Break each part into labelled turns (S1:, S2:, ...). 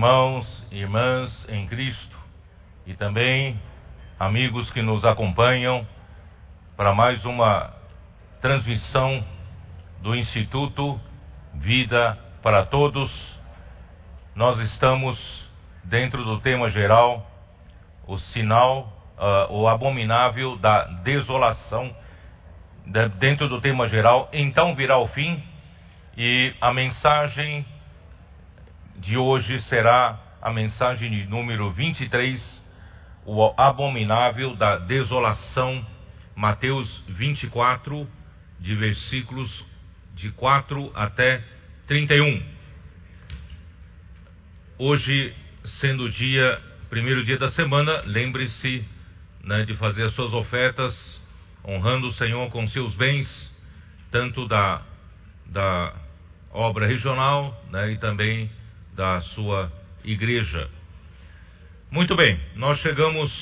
S1: irmãos e irmãs em Cristo e também amigos que nos acompanham para mais uma transmissão do Instituto Vida para Todos. Nós estamos dentro do tema geral, o sinal, uh, o abominável da desolação, dentro do tema geral, então virá o fim, e a mensagem de hoje será a mensagem de número 23, o abominável da desolação, Mateus 24, de versículos de 4 até 31. Hoje, sendo o dia, primeiro dia da semana, lembre-se né, de fazer as suas ofertas, honrando o Senhor com seus bens, tanto da, da obra regional né, e também da sua igreja. Muito bem, nós chegamos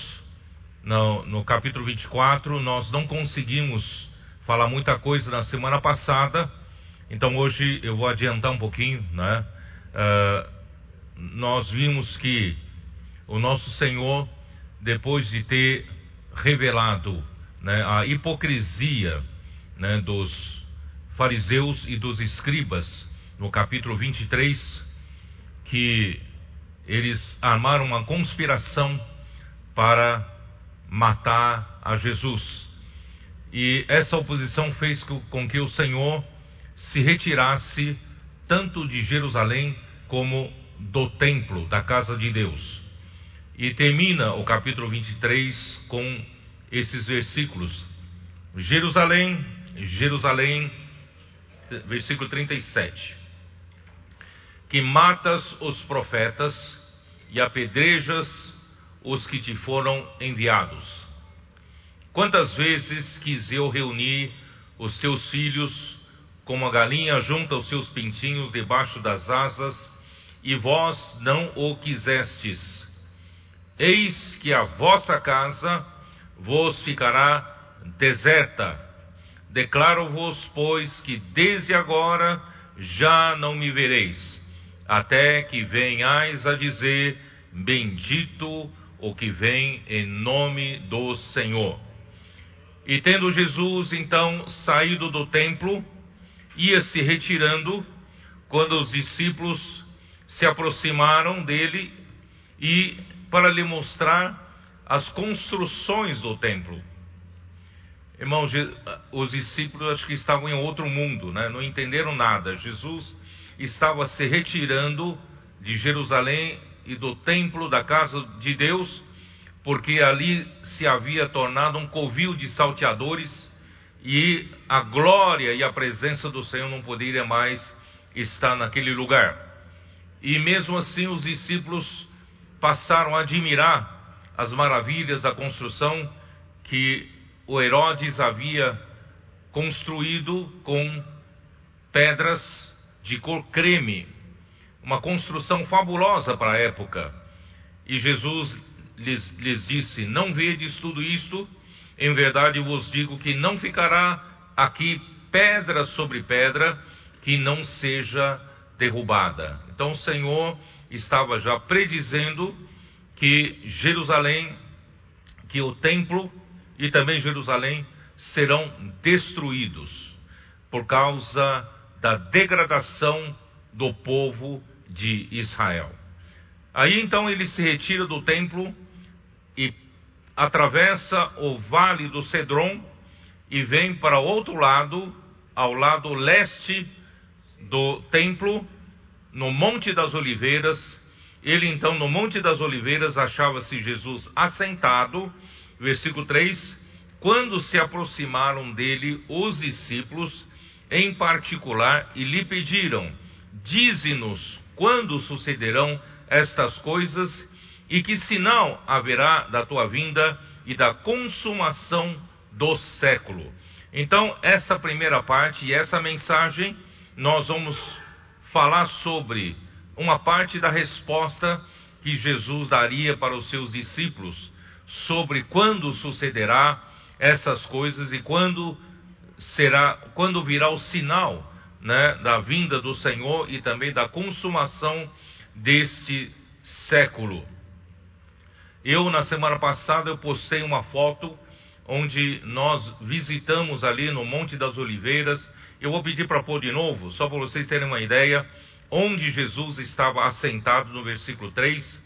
S1: no, no capítulo 24, nós não conseguimos falar muita coisa na semana passada, então hoje eu vou adiantar um pouquinho, né? Uh, nós vimos que o nosso Senhor, depois de ter revelado né, a hipocrisia né, dos fariseus e dos escribas, no capítulo 23, que eles armaram uma conspiração para matar a Jesus. E essa oposição fez com que o Senhor se retirasse tanto de Jerusalém como do templo, da casa de Deus. E termina o capítulo 23 com esses versículos. Jerusalém, Jerusalém, versículo 37 que matas os profetas e apedrejas os que te foram enviados. Quantas vezes quis eu reunir os teus filhos, como a galinha junta os seus pintinhos debaixo das asas, e vós não o quisestes. Eis que a vossa casa vos ficará deserta. Declaro-vos, pois, que desde agora já não me vereis até que venhais a dizer: Bendito o que vem em nome do Senhor. E tendo Jesus então saído do templo, ia se retirando, quando os discípulos se aproximaram dele e para lhe mostrar as construções do templo. Irmãos, os discípulos acho que estavam em outro mundo, né? não entenderam nada. Jesus estava se retirando de Jerusalém e do templo da casa de Deus, porque ali se havia tornado um covil de salteadores e a glória e a presença do Senhor não poderia mais estar naquele lugar. E mesmo assim os discípulos passaram a admirar as maravilhas da construção que o Herodes havia construído com pedras de cor creme, uma construção fabulosa para a época. E Jesus lhes, lhes disse: Não vedes tudo isto? Em verdade vos digo que não ficará aqui pedra sobre pedra que não seja derrubada. Então o Senhor estava já predizendo que Jerusalém, que o templo e também Jerusalém serão destruídos por causa da degradação do povo de Israel. Aí então ele se retira do templo e atravessa o vale do Cedron e vem para outro lado, ao lado leste do templo, no Monte das Oliveiras. Ele então, no Monte das Oliveiras, achava-se Jesus assentado, versículo 3. Quando se aproximaram dele os discípulos, em particular e lhe pediram: Dize-nos quando sucederão estas coisas e que sinal haverá da tua vinda e da consumação do século. Então, essa primeira parte e essa mensagem, nós vamos falar sobre uma parte da resposta que Jesus daria para os seus discípulos sobre quando sucederá essas coisas e quando será quando virá o sinal né, da vinda do Senhor e também da consumação deste século. Eu, na semana passada, eu postei uma foto onde nós visitamos ali no Monte das Oliveiras. Eu vou pedir para pôr de novo, só para vocês terem uma ideia, onde Jesus estava assentado no versículo 3,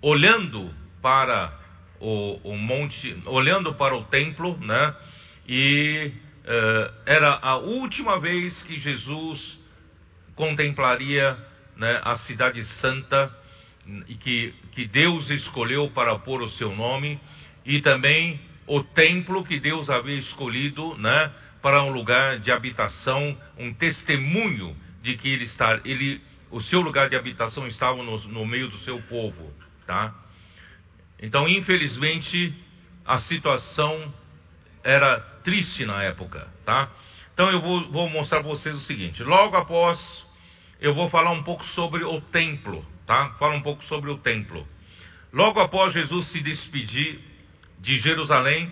S1: olhando para o, o monte, olhando para o templo, né? E uh, era a última vez que Jesus contemplaria né, a cidade santa e que, que Deus escolheu para pôr o seu nome e também o templo que Deus havia escolhido, né, para um lugar de habitação, um testemunho de que ele está, ele, o seu lugar de habitação estava no, no meio do seu povo, tá? Então, infelizmente, a situação era triste na época, tá? Então, eu vou, vou mostrar para vocês o seguinte: logo após, eu vou falar um pouco sobre o templo, tá? Fala um pouco sobre o templo. Logo após Jesus se despedir de Jerusalém,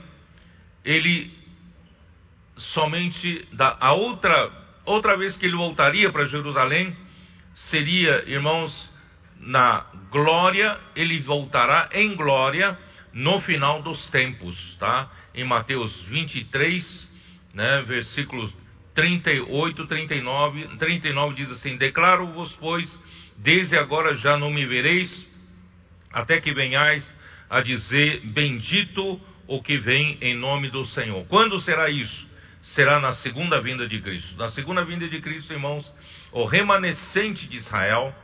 S1: ele somente da a outra outra vez que ele voltaria para Jerusalém seria, irmãos, na glória, ele voltará em glória no final dos tempos, tá? Em Mateus 23, né, versículos 38, 39, 39 diz assim: Declaro-vos, pois, desde agora já não me vereis, até que venhais a dizer: Bendito o que vem em nome do Senhor. Quando será isso? Será na segunda vinda de Cristo. Na segunda vinda de Cristo, irmãos, o remanescente de Israel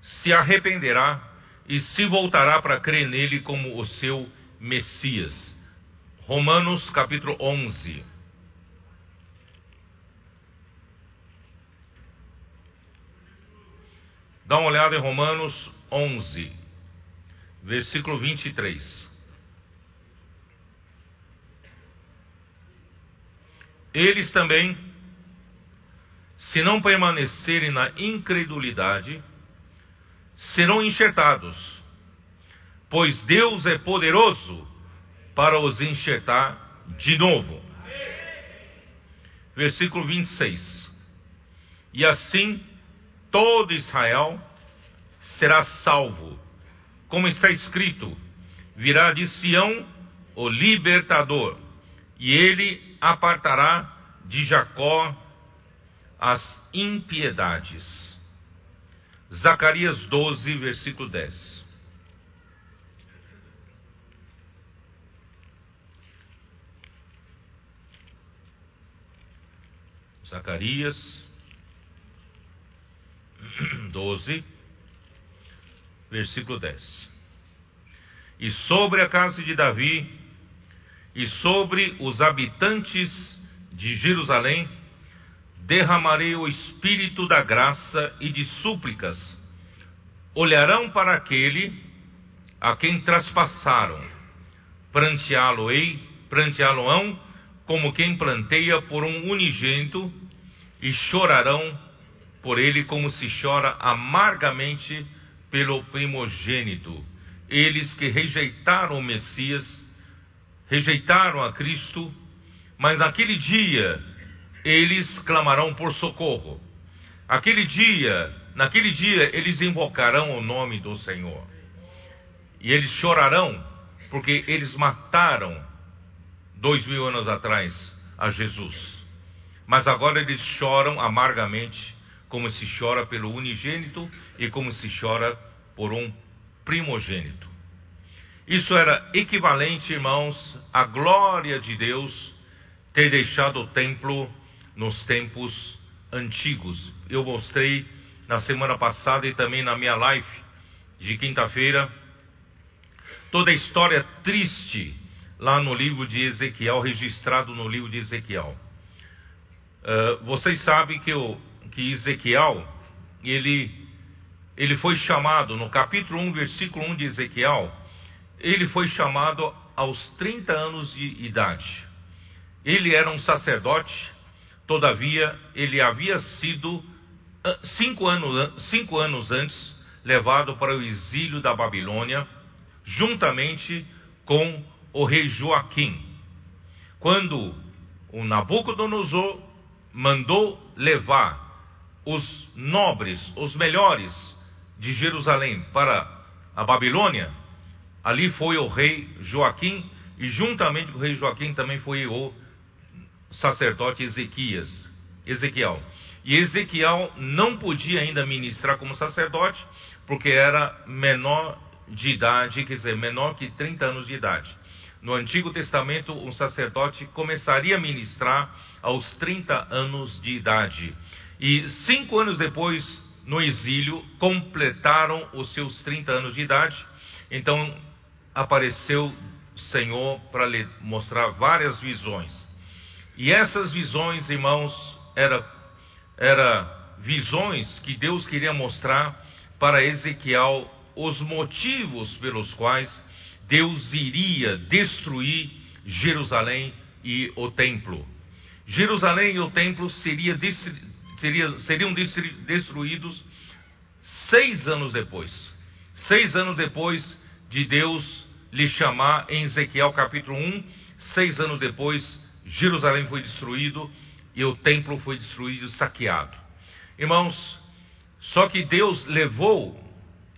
S1: se arrependerá e se voltará para crer nele como o seu Messias. Romanos capítulo 11. Dá uma olhada em Romanos 11, versículo 23. Eles também, se não permanecerem na incredulidade, serão enxertados, pois Deus é poderoso para os enxertar de novo. Versículo 26. E assim todo Israel será salvo, como está escrito: virá de Sião o libertador, e ele apartará de Jacó as impiedades. Zacarias 12, versículo 10. Zacarias 12, versículo 10. E sobre a casa de Davi e sobre os habitantes de Jerusalém derramarei o espírito da graça e de súplicas. Olharão para aquele a quem traspassaram, pranteá-lo-ei, pranteá-lo-ão, como quem planteia por um unigênito, e chorarão por ele como se chora amargamente pelo primogênito. Eles que rejeitaram o Messias, rejeitaram a Cristo, mas naquele dia eles clamarão por socorro. Aquele dia, naquele dia, eles invocarão o nome do Senhor. E eles chorarão, porque eles mataram dois mil anos atrás a Jesus. Mas agora eles choram amargamente, como se chora pelo unigênito e como se chora por um primogênito. Isso era equivalente, irmãos, à glória de Deus ter deixado o templo nos tempos antigos. Eu mostrei na semana passada e também na minha live de quinta-feira toda a história triste lá no livro de Ezequiel, registrado no livro de Ezequiel. Uh, vocês sabem que, o, que Ezequiel, ele, ele foi chamado, no capítulo 1, versículo 1 de Ezequiel, ele foi chamado aos 30 anos de idade. Ele era um sacerdote Todavia, ele havia sido ah, cinco anos, cinco anos antes levado para o exílio da Babilônia, juntamente com o rei Joaquim. Quando o Nabucodonosor mandou levar os nobres, os melhores de Jerusalém para a Babilônia, ali foi o rei Joaquim, e juntamente com o rei Joaquim também foi o sacerdote Ezequias, Ezequiel. E Ezequiel não podia ainda ministrar como sacerdote, porque era menor de idade, quer dizer, menor que 30 anos de idade. No Antigo Testamento, um sacerdote começaria a ministrar aos 30 anos de idade. E cinco anos depois, no exílio, completaram os seus 30 anos de idade. Então, apareceu o Senhor para lhe mostrar várias visões. E essas visões, irmãos, eram era visões que Deus queria mostrar para Ezequiel os motivos pelos quais Deus iria destruir Jerusalém e o templo. Jerusalém e o templo seria, seria, seriam destruídos seis anos depois. Seis anos depois de Deus lhe chamar em Ezequiel capítulo 1, seis anos depois, Jerusalém foi destruído e o templo foi destruído, saqueado. Irmãos, só que Deus levou,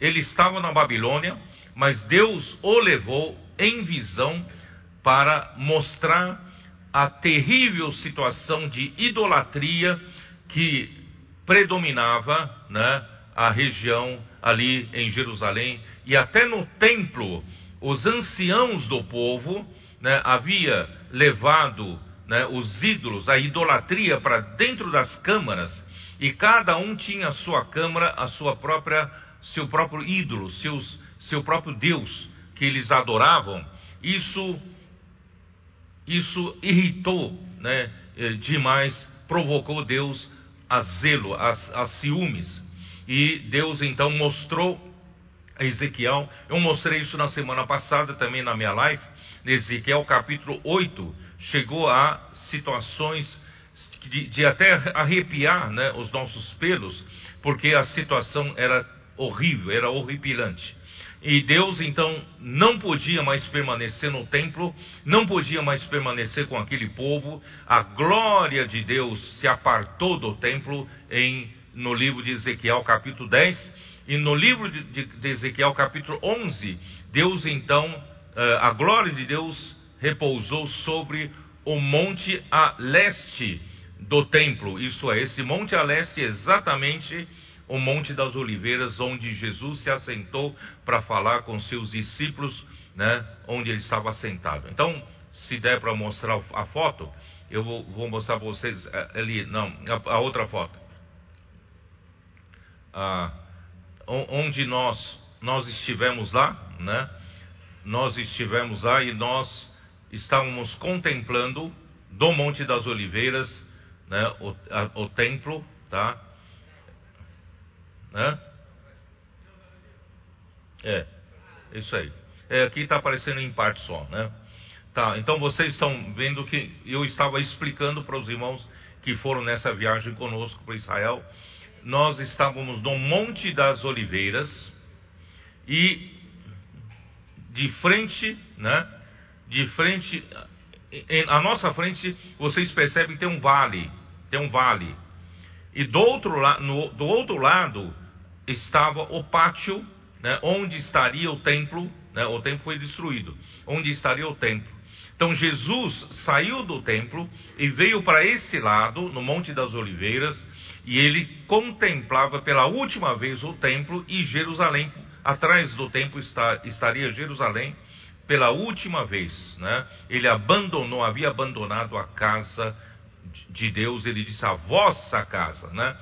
S1: ele estava na Babilônia, mas Deus o levou em visão para mostrar a terrível situação de idolatria que predominava né, a região ali em Jerusalém e até no templo os anciãos do povo né, havia levado né, os ídolos, a idolatria para dentro das câmaras, e cada um tinha a sua câmara, a sua própria, seu próprio ídolo, seus, seu próprio Deus que eles adoravam. Isso, isso irritou né, eh, demais, provocou Deus a zelo, a, a ciúmes. E Deus então mostrou a Ezequiel, eu mostrei isso na semana passada também na minha live, Ezequiel capítulo 8, chegou a situações de, de até arrepiar né, os nossos pelos, porque a situação era horrível, era horripilante. E Deus então não podia mais permanecer no templo, não podia mais permanecer com aquele povo. A glória de Deus se apartou do templo em no livro de Ezequiel capítulo 10 e no livro de, de, Ezequiel capítulo 11, Deus então, uh, a glória de Deus repousou sobre o monte a leste do templo. Isto é, esse monte a leste é exatamente o Monte das Oliveiras, onde Jesus se assentou para falar com seus discípulos, né, onde ele estava sentado. Então, se der para mostrar a foto, eu vou, vou mostrar para vocês eh, ali, não, a, a outra foto. Ah, onde nós, nós estivemos lá, né? Nós estivemos lá e nós estávamos contemplando do Monte das Oliveiras, né? O, a, o templo, tá? Né? É, isso aí. É, aqui está aparecendo em parte só, né? Tá, então vocês estão vendo que eu estava explicando para os irmãos que foram nessa viagem conosco para Israel. Nós estávamos no Monte das Oliveiras e de frente, né? De frente, à nossa frente, vocês percebem que tem um vale, tem um vale. E do outro, la, no, do outro lado estava o pátio, né, onde estaria o templo, né, o templo foi destruído, onde estaria o templo. Então Jesus saiu do templo e veio para esse lado, no Monte das Oliveiras, e ele contemplava pela última vez o templo e Jerusalém. Atrás do templo está, estaria Jerusalém pela última vez. Né? Ele abandonou, havia abandonado a casa de Deus, ele disse a vossa casa, né?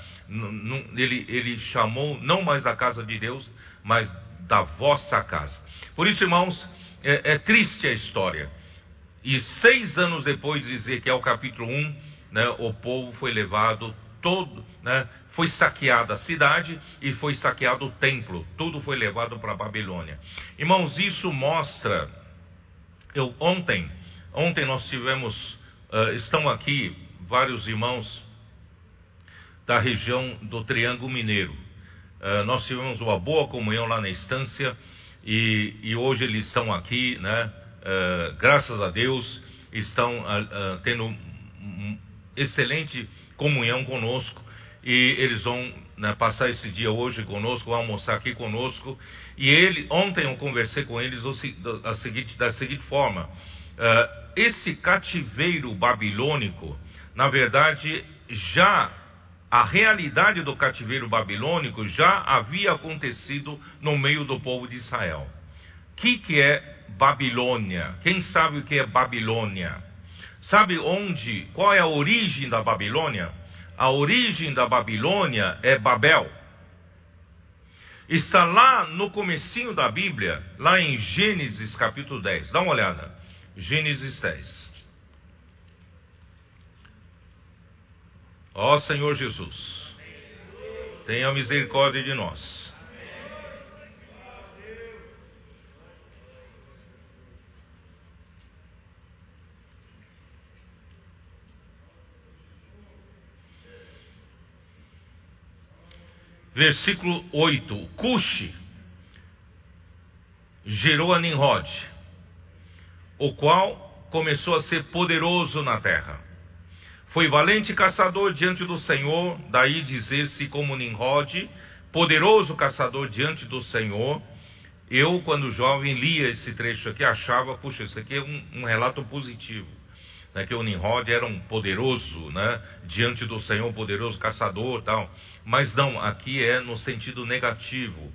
S1: Ele, ele chamou não mais da casa de Deus, mas da vossa casa. Por isso, irmãos, é, é triste a história. E seis anos depois de Ezequiel capítulo 1, né, o povo foi levado todo, né, foi saqueada a cidade e foi saqueado o templo, tudo foi levado para a Babilônia. Irmãos, isso mostra. Eu ontem, ontem nós tivemos, uh, estão aqui vários irmãos da região do Triângulo Mineiro. Uh, nós tivemos uma boa comunhão lá na estância e, e hoje eles estão aqui, né? Uh, graças a Deus, estão tendo excelente comunhão conosco e eles vão né, passar esse dia hoje conosco, almoçar aqui conosco. E ele, ontem eu conversei com eles da seguinte, da seguinte forma: uh, esse cativeiro babilônico, na verdade, já a realidade do cativeiro babilônico já havia acontecido no meio do povo de Israel. O que, que é Babilônia? Quem sabe o que é Babilônia? Sabe onde, qual é a origem da Babilônia? A origem da Babilônia é Babel. Está lá no comecinho da Bíblia, lá em Gênesis capítulo 10. Dá uma olhada. Gênesis 10. Ó Senhor Jesus, tenha misericórdia de nós. Versículo 8: Cuxi gerou a Nimrod, o qual começou a ser poderoso na terra. Foi valente caçador diante do Senhor, daí dizer-se como Nimrod, poderoso caçador diante do Senhor. Eu, quando jovem, lia esse trecho aqui, achava, puxa, isso aqui é um, um relato positivo. Né, que o Nimrod era um poderoso, né, diante do Senhor, poderoso caçador tal. Mas não, aqui é no sentido negativo.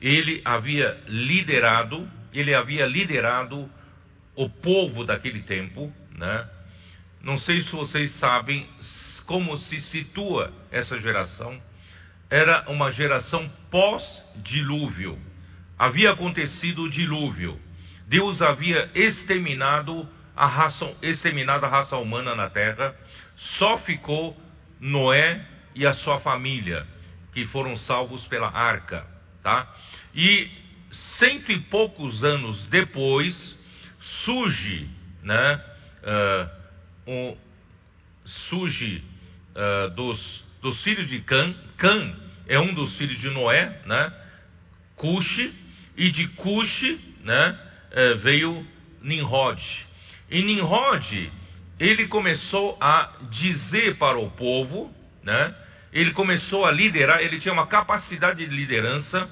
S1: Ele havia liderado, ele havia liderado o povo daquele tempo, né, não sei se vocês sabem como se situa essa geração. Era uma geração pós-dilúvio. Havia acontecido o dilúvio. Deus havia exterminado a raça, exterminado a raça humana na terra. Só ficou Noé e a sua família, que foram salvos pela arca. Tá? E cento e poucos anos depois, surge né, uh, um, surge uh, dos, dos filhos de Cã. Cã é um dos filhos de Noé, né? Cuxi, e de Cuxi né, uh, veio Nimrod. E Nimrod, ele começou a dizer para o povo, né? Ele começou a liderar, ele tinha uma capacidade de liderança.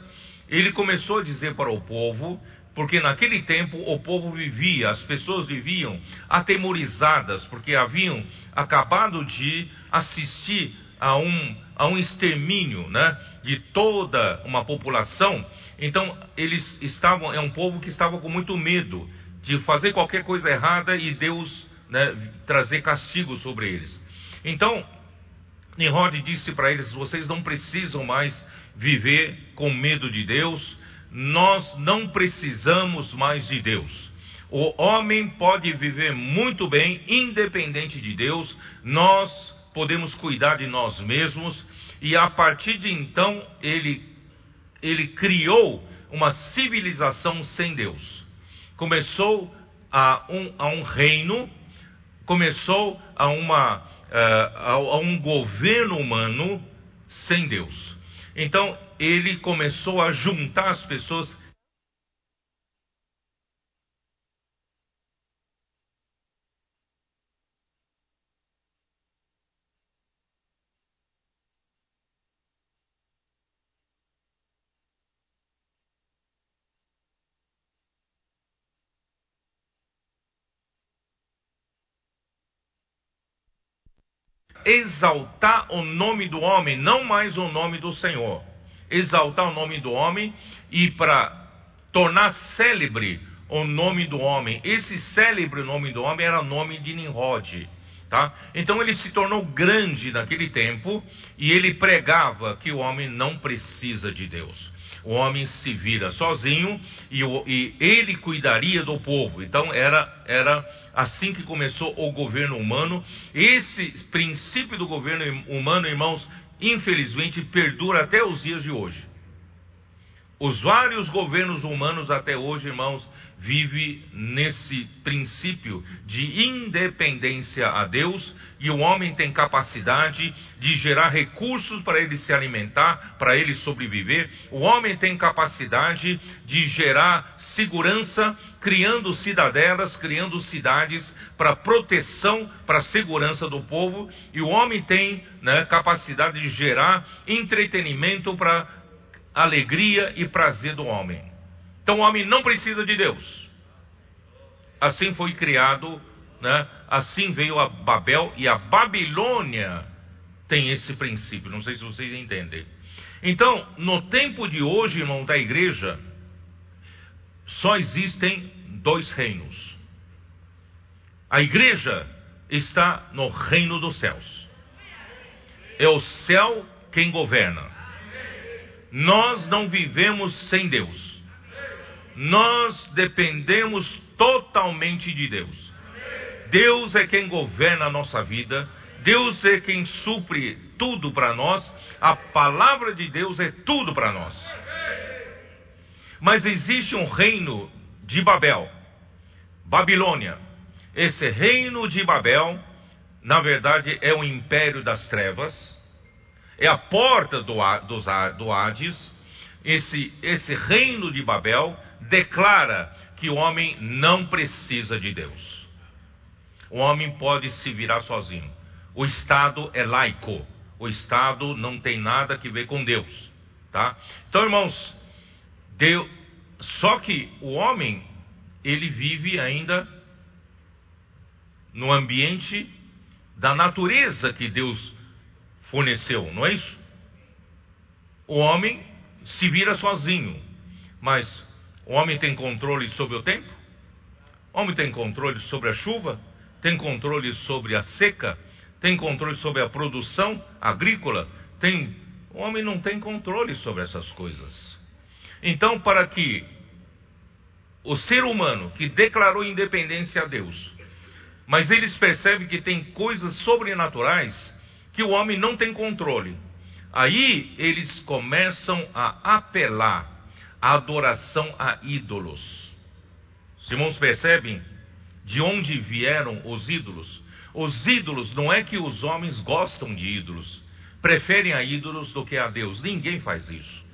S1: Ele começou a dizer para o povo porque naquele tempo o povo vivia, as pessoas viviam atemorizadas, porque haviam acabado de assistir a um, a um extermínio né, de toda uma população. Então, eles estavam, é um povo que estava com muito medo de fazer qualquer coisa errada e Deus né, trazer castigo sobre eles. Então, Nimrod disse para eles: vocês não precisam mais viver com medo de Deus nós não precisamos mais de Deus. O homem pode viver muito bem, independente de Deus, nós podemos cuidar de nós mesmos, e a partir de então ele, ele criou uma civilização sem Deus. Começou a um, a um reino, começou a, uma, uh, a, a um governo humano sem Deus. Então, ele começou a juntar as pessoas exaltar o nome do homem, não mais o nome do Senhor exaltar o nome do homem e para tornar célebre o nome do homem. Esse célebre nome do homem era o nome de Nimrod. Tá? Então ele se tornou grande naquele tempo e ele pregava que o homem não precisa de Deus. O homem se vira sozinho e, o, e ele cuidaria do povo. Então era, era assim que começou o governo humano. Esse princípio do governo humano, irmãos, infelizmente, perdura até os dias de hoje. Os vários governos humanos até hoje, irmãos, vive nesse princípio de independência a Deus e o homem tem capacidade de gerar recursos para ele se alimentar, para ele sobreviver. O homem tem capacidade de gerar segurança, criando cidadelas, criando cidades para proteção, para segurança do povo. E o homem tem né, capacidade de gerar entretenimento para alegria e prazer do homem. Então o homem não precisa de Deus. Assim foi criado, né? assim veio a Babel e a Babilônia tem esse princípio. Não sei se vocês entendem. Então, no tempo de hoje, irmão, da igreja, só existem dois reinos. A igreja está no reino dos céus. É o céu quem governa. Nós não vivemos sem Deus. Nós dependemos totalmente de Deus. Deus é quem governa a nossa vida. Deus é quem supre tudo para nós. A palavra de Deus é tudo para nós. Mas existe um reino de Babel, Babilônia. Esse reino de Babel, na verdade, é o império das trevas é a porta do, do Hades. Esse, esse reino de Babel declara que o homem não precisa de Deus. O homem pode se virar sozinho. O Estado é laico. O Estado não tem nada que ver com Deus. Tá? Então, irmãos, Deus, só que o homem, ele vive ainda no ambiente da natureza que Deus forneceu, não é isso? O homem se vira sozinho, mas o homem tem controle sobre o tempo? O homem tem controle sobre a chuva? Tem controle sobre a seca? Tem controle sobre a produção agrícola? Tem... O homem não tem controle sobre essas coisas. Então, para que o ser humano que declarou independência a Deus, mas eles percebem que tem coisas sobrenaturais que o homem não tem controle. Aí eles começam a apelar adoração a ídolos. Os irmãos percebem de onde vieram os ídolos? Os ídolos não é que os homens gostam de ídolos, preferem a ídolos do que a Deus. Ninguém faz isso.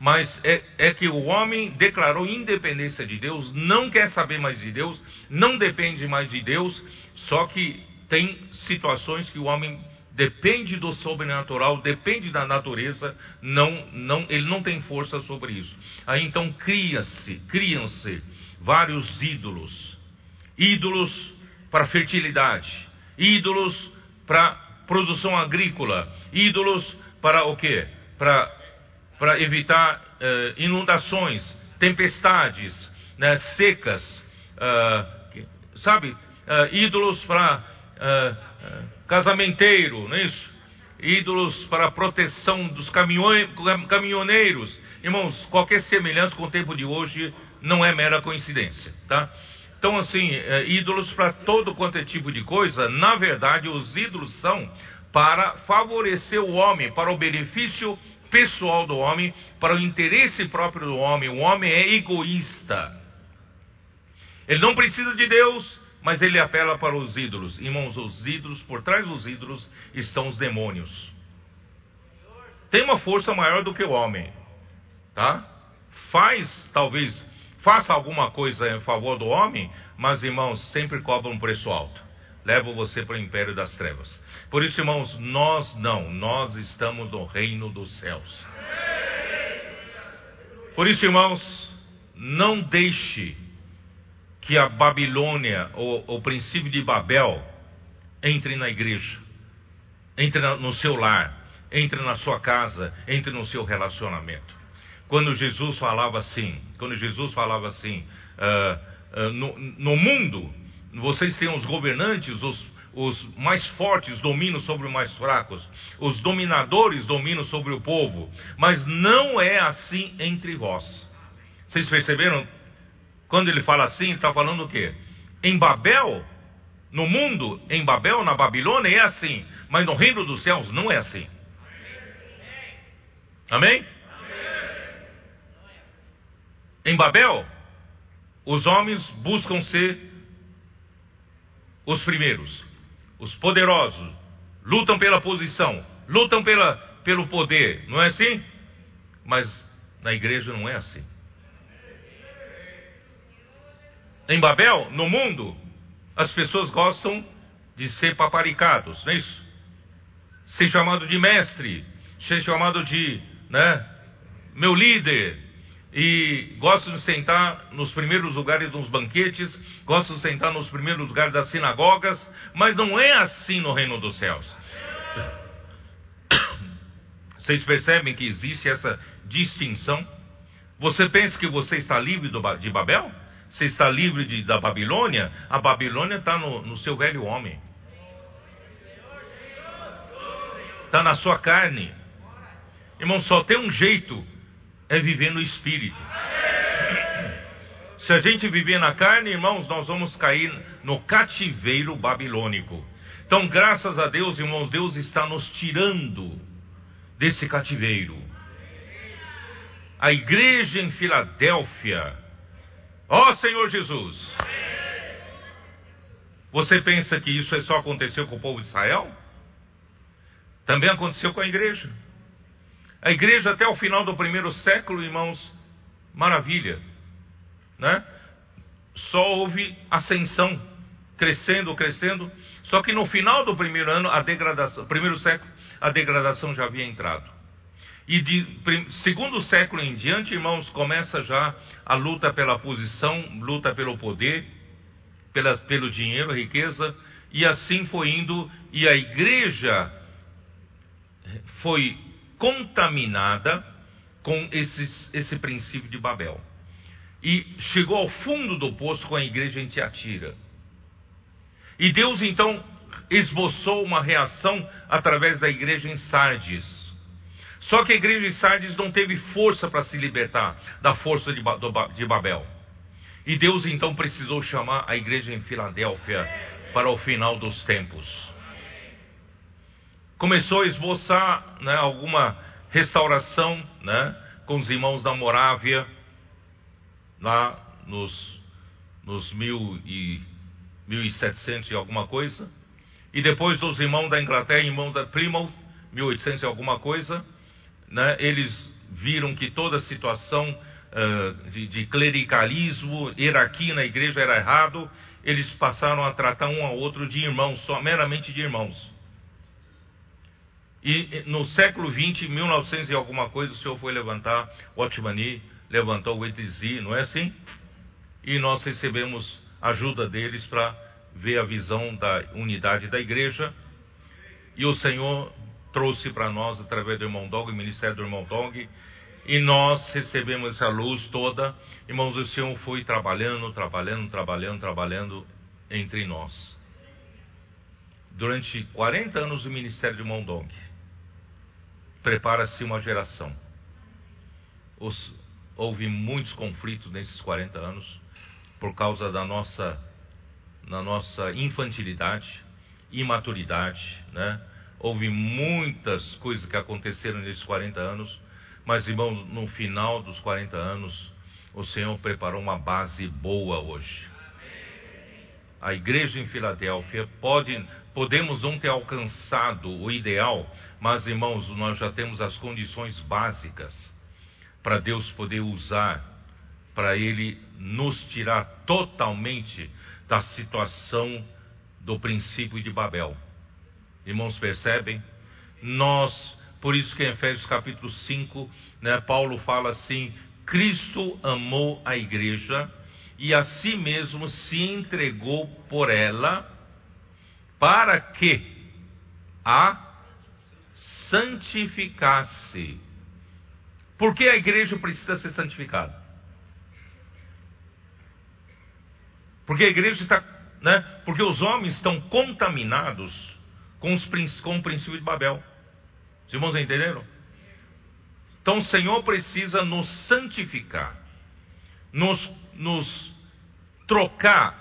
S1: Mas é, é, que o homem declarou independência de Deus, não quer saber mais de Deus, não depende mais de Deus, só que tem situações que o homem depende do sobrenatural, depende da natureza, não, não, ele não tem força sobre isso. Aí então cria-se, criam-se vários ídolos. Ídolos para fertilidade, ídolos para produção agrícola, ídolos para o quê? Para, para evitar eh, inundações, tempestades, né, secas, uh, sabe? Uh, ídolos para uh, casamenteiro, não é isso? Ídolos para a proteção dos caminhoneiros. Irmãos, qualquer semelhança com o tempo de hoje não é mera coincidência, tá? Então, assim, é, ídolos para todo quanto é tipo de coisa, na verdade, os ídolos são para favorecer o homem, para o benefício pessoal do homem, para o interesse próprio do homem. O homem é egoísta. Ele não precisa de Deus, mas ele apela para os ídolos. Irmãos, os ídolos, por trás dos ídolos estão os demônios. Tem uma força maior do que o homem. Tá? Faz, talvez, faça alguma coisa em favor do homem, mas irmãos, sempre cobra um preço alto. Leva você para o império das trevas. Por isso, irmãos, nós não, nós estamos no reino dos céus. Por isso, irmãos, não deixe que a Babilônia, ou o princípio de Babel, entre na igreja, entre no seu lar, entre na sua casa, entre no seu relacionamento. Quando Jesus falava assim, quando Jesus falava assim, uh, uh, no, no, mundo, vocês têm os governantes, os, os mais fortes dominam sobre os mais fracos, os dominadores dominam sobre o povo, mas não é assim entre vós. Vocês perceberam quando ele fala assim, está falando o quê? Em Babel, no mundo, em Babel, na Babilônia, é assim. Mas no reino dos céus não é assim. Amém? Em Babel, os homens buscam ser os primeiros, os poderosos, lutam pela posição, lutam pela, pelo poder, não é assim? Mas na igreja não é assim. Em Babel, no mundo, as pessoas gostam de ser paparicados, não é isso? Ser chamado de mestre, ser chamado de, né, meu líder, e gostam de sentar nos primeiros lugares dos banquetes, gostam de sentar nos primeiros lugares das sinagogas, mas não é assim no reino dos céus. Vocês percebem que existe essa distinção? Você pensa que você está livre de Babel? Você está livre de, da Babilônia? A Babilônia está no, no seu velho homem. Está na sua carne. Irmão, só tem um jeito: é viver no espírito. Se a gente viver na carne, irmãos, nós vamos cair no cativeiro babilônico. Então, graças a Deus, irmãos, Deus está nos tirando desse cativeiro. A igreja em Filadélfia, ó Senhor Jesus, você pensa que isso só aconteceu com o povo de Israel? Também aconteceu com a igreja. A igreja até o final do primeiro século, irmãos, maravilha, né? Só houve ascensão, crescendo, crescendo. Só que no final do primeiro ano, a degradação, primeiro século, a degradação já havia entrado. E de segundo século em diante, irmãos, começa já a luta pela posição, luta pelo poder, pela, pelo dinheiro, riqueza, e assim foi indo, e a igreja foi contaminada com esses, esse princípio de Babel. E chegou ao fundo do poço com a igreja em Tiatira. E Deus então esboçou uma reação através da igreja em Sardes. Só que a igreja em Sardes não teve força para se libertar da força de, de Babel. E Deus então precisou chamar a igreja em Filadélfia para o final dos tempos. Começou a esboçar né, alguma restauração né, com os irmãos da Morávia, lá nos, nos mil e 1700 e alguma coisa. E depois dos irmãos da Inglaterra, irmãos da Plymouth, 1800 e alguma coisa, né, eles viram que toda a situação uh, de, de, clericalismo, hierarquia na igreja era errado, eles passaram a tratar um ao outro de irmãos, só meramente de irmãos. E no século 20, 1900 e alguma coisa, o senhor foi levantar Watchmani, levantou o ETZ, não é assim? E nós recebemos ajuda deles para ver a visão da unidade da igreja. E o Senhor trouxe para nós, através do irmão Dog, o ministério do irmão Dog, e nós recebemos essa luz toda. Irmãos, o Senhor foi trabalhando, trabalhando, trabalhando, trabalhando entre nós. Durante 40 anos do ministério do irmão Dog, prepara-se uma geração. Os, houve muitos conflitos nesses 40 anos por causa da nossa, da nossa infantilidade, imaturidade, né? Houve muitas coisas que aconteceram nesses 40 anos, mas irmãos, no final dos 40 anos, o Senhor preparou uma base boa hoje. A igreja em Filadélfia pode, podemos não ter alcançado o ideal, mas irmãos, nós já temos as condições básicas para Deus poder usar para Ele nos tirar totalmente da situação do princípio de Babel. Irmãos, percebem? Nós, por isso que em Efésios capítulo 5, né, Paulo fala assim: Cristo amou a igreja e a si mesmo se entregou por ela, para que a santificasse. Por que a igreja precisa ser santificada? Porque a igreja está, né? Porque os homens estão contaminados com, os, com o princípio de Babel. Os irmãos entenderam? Então o Senhor precisa nos santificar, nos, nos trocar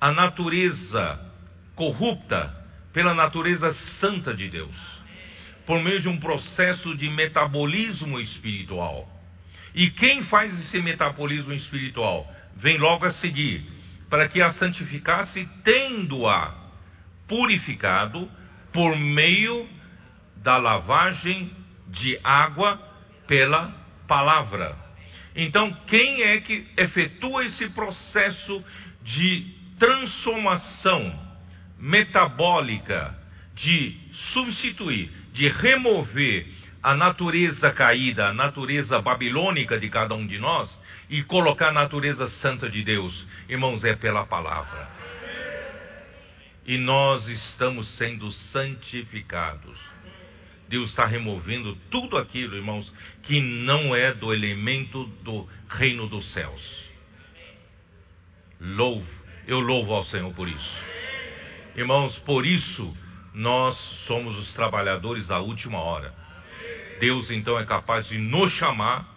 S1: a natureza corrupta pela natureza santa de Deus, por meio de um processo de metabolismo espiritual. E quem faz esse metabolismo espiritual? Vem logo a seguir, para que a santificasse, tendo-a purificado por meio da lavagem de água pela palavra. Então, quem é que efetua esse processo de transformação metabólica, de substituir, de remover a natureza caída, a natureza babilônica de cada um de nós e colocar a natureza santa de Deus? Irmãos, é pela palavra. E nós estamos sendo santificados. Deus está removendo tudo aquilo, irmãos, que não é do elemento do reino dos céus. Louvo, eu louvo ao Senhor por isso. Irmãos, por isso nós somos os trabalhadores da última hora. Deus então é capaz de nos chamar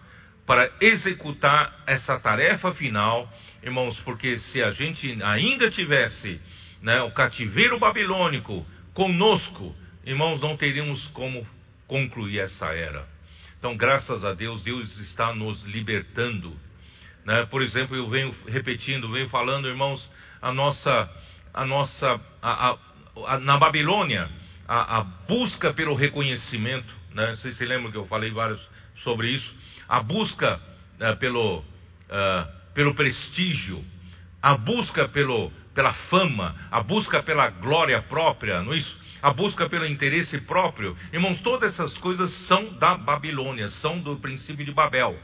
S1: para executar essa tarefa final, irmãos, porque se a gente ainda tivesse né, o cativeiro babilônico conosco, irmãos, não teríamos como concluir essa era. Então, graças a Deus, Deus está nos libertando. Né? Por exemplo, eu venho repetindo, venho falando, irmãos, a nossa, a nossa, a, a, a, na Babilônia, a, busca pelo reconhecimento, né? Vocês se lembram que eu falei vários sobre isso? A busca uh, pelo, uh, pelo prestígio, a busca pelo, pela fama, a busca pela glória própria, não é isso? A busca pelo interesse próprio. Irmãos, todas essas coisas são da Babilônia, são do princípio de Babel.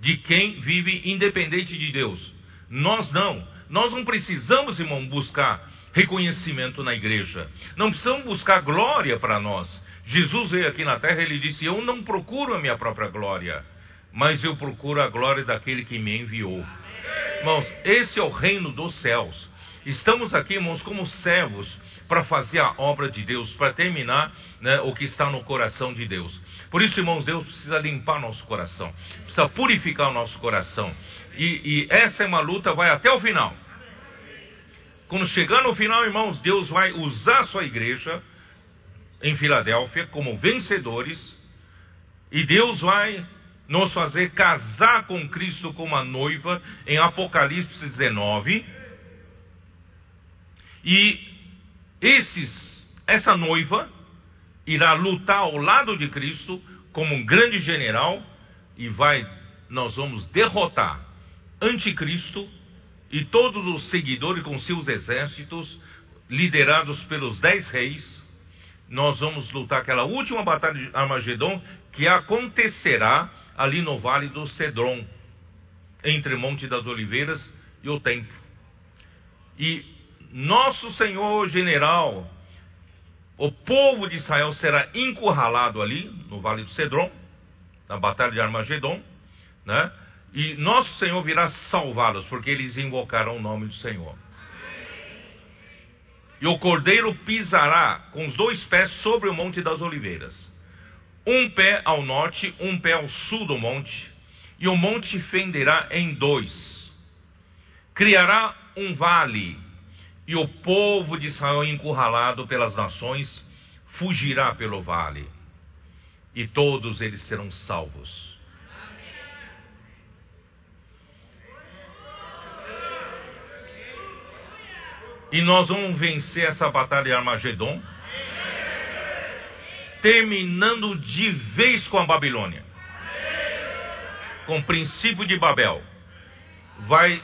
S1: De quem vive independente de Deus. Nós não. Nós não precisamos, irmão, buscar reconhecimento na igreja. Não precisamos buscar glória para nós. Jesus veio aqui na terra, ele disse: Eu não procuro a minha própria glória, mas eu procuro a glória daquele que me enviou. Irmãos, esse é o reino dos céus. Estamos aqui, irmãos, como servos para fazer a obra de Deus, para terminar né, o que está no coração de Deus. Por isso, irmãos, Deus precisa limpar nosso coração, precisa purificar o nosso coração. E, e essa é uma luta, vai até o final. Quando chegar no final, irmãos, Deus vai usar a sua igreja em Filadélfia como vencedores, e Deus vai nos fazer casar com Cristo como a noiva em Apocalipse 19 e esses, essa noiva irá lutar ao lado de Cristo como um grande general e vai, nós vamos derrotar anticristo e todos os seguidores com seus exércitos, liderados pelos dez reis. Nós vamos lutar aquela última batalha de Armagedon que acontecerá ali no vale do Cedron, entre Monte das Oliveiras e o templo. E nosso Senhor general, o povo de Israel será encurralado ali, no Vale do Cedron, na Batalha de Armagedon, né? E nosso Senhor virá salvá-los, porque eles invocarão o nome do Senhor. E o cordeiro pisará com os dois pés sobre o Monte das Oliveiras, um pé ao norte, um pé ao sul do monte, e o monte fenderá em dois. Criará um vale e o povo de Israel, encurralado pelas nações, fugirá pelo vale, e todos eles serão salvos. E nós vamos vencer essa batalha de Armagedon, terminando de vez com a Babilônia, com o princípio de Babel. Vai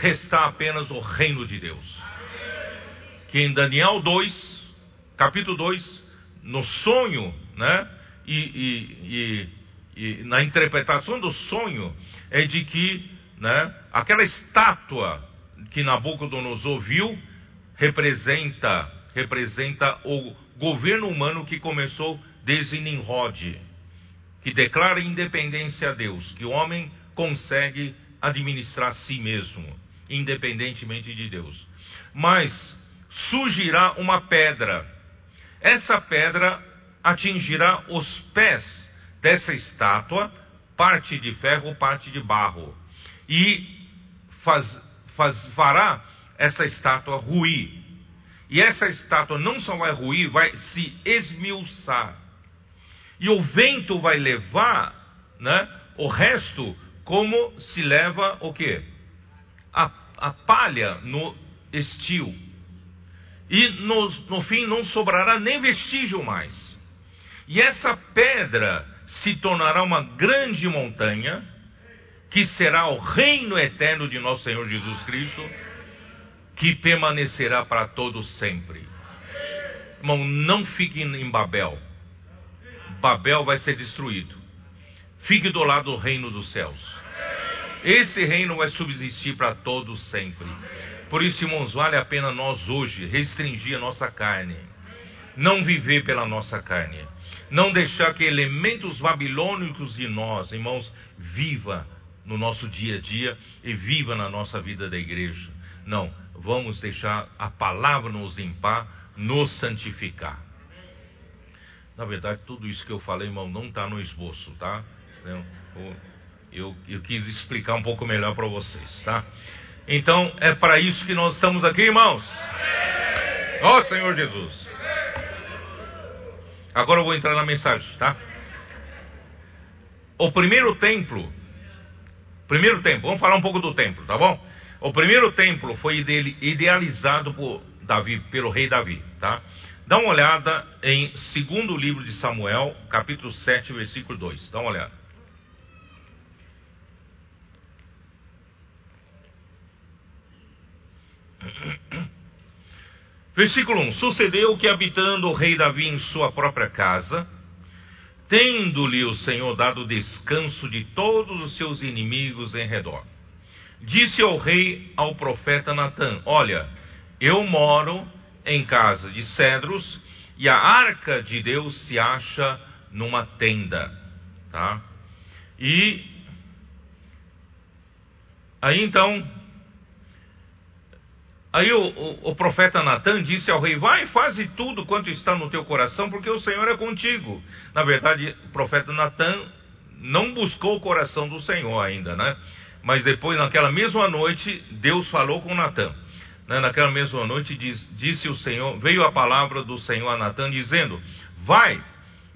S1: restar apenas o reino de Deus. Que em Daniel 2, capítulo 2, no sonho, né? E, e, e, e, na interpretação do sonho, é de que né, aquela estátua que Nabucodonosor viu representa, representa o governo humano que começou desde Nimrod, que declara independência a Deus, que o homem consegue administrar a si mesmo independentemente de Deus. Mas surgirá uma pedra. Essa pedra atingirá os pés dessa estátua, parte de ferro, parte de barro, e faz, faz, fará essa estátua ruir. E essa estátua não só vai ruir, vai se esmiuçar. E o vento vai levar né, o resto como se leva o quê? A, a palha no estio. E no, no fim não sobrará nem vestígio mais. E essa pedra se tornará uma grande montanha, que será o reino eterno de nosso Senhor Jesus Cristo, que permanecerá para todos sempre. Irmão, não fique em Babel. Babel vai ser destruído. Fique do lado do reino dos céus. Esse reino vai subsistir para todos sempre. Por isso, irmãos, vale a pena nós hoje restringir a nossa carne. Não viver pela nossa carne. Não deixar que elementos babilônicos de nós, irmãos, viva no nosso dia a dia e viva na nossa vida da igreja. Não, vamos deixar a palavra nos limpar, nos santificar. Na verdade, tudo isso que eu falei, irmão, não está no esboço, tá? Eu, eu, eu quis explicar um pouco melhor para vocês, tá? Então, é para isso que nós estamos aqui, irmãos. Ó oh, Senhor Jesus. Agora eu vou entrar na mensagem, tá? O primeiro templo, primeiro templo, vamos falar um pouco do templo, tá bom? O primeiro templo foi idealizado por Davi, pelo rei Davi, tá? Dá uma olhada em segundo livro de Samuel, capítulo 7, versículo 2. Dá uma olhada. Versículo 1: Sucedeu que, habitando o rei Davi em sua própria casa, tendo-lhe o Senhor dado descanso de todos os seus inimigos em redor, disse ao rei ao profeta Natã: Olha, eu moro em casa de cedros e a arca de Deus se acha numa tenda, tá? E aí então Aí o, o, o, profeta Natan disse ao rei: Vai, faze tudo quanto está no teu coração, porque o Senhor é contigo. Na verdade, o profeta Natan não buscou o coração do Senhor ainda, né? Mas depois, naquela mesma noite, Deus falou com Natan. Né? Naquela mesma noite, diz, disse o Senhor: Veio a palavra do Senhor a Natan, dizendo: Vai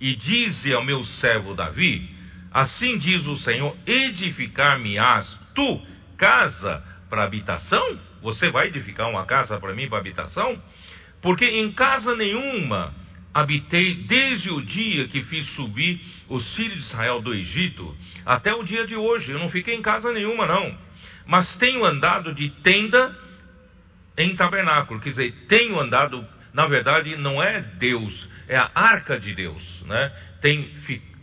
S1: e dize ao meu servo Davi: Assim diz o Senhor: Edificar-me-ás tu casa para habitação? Você vai edificar uma casa para mim para habitação? Porque em casa nenhuma habitei desde o dia que fiz subir os filhos de Israel do Egito até o dia de hoje. Eu não fiquei em casa nenhuma, não. Mas tenho andado de tenda em tabernáculo. Quer dizer, tenho andado, na verdade, não é Deus, é a arca de Deus. Né? Tem,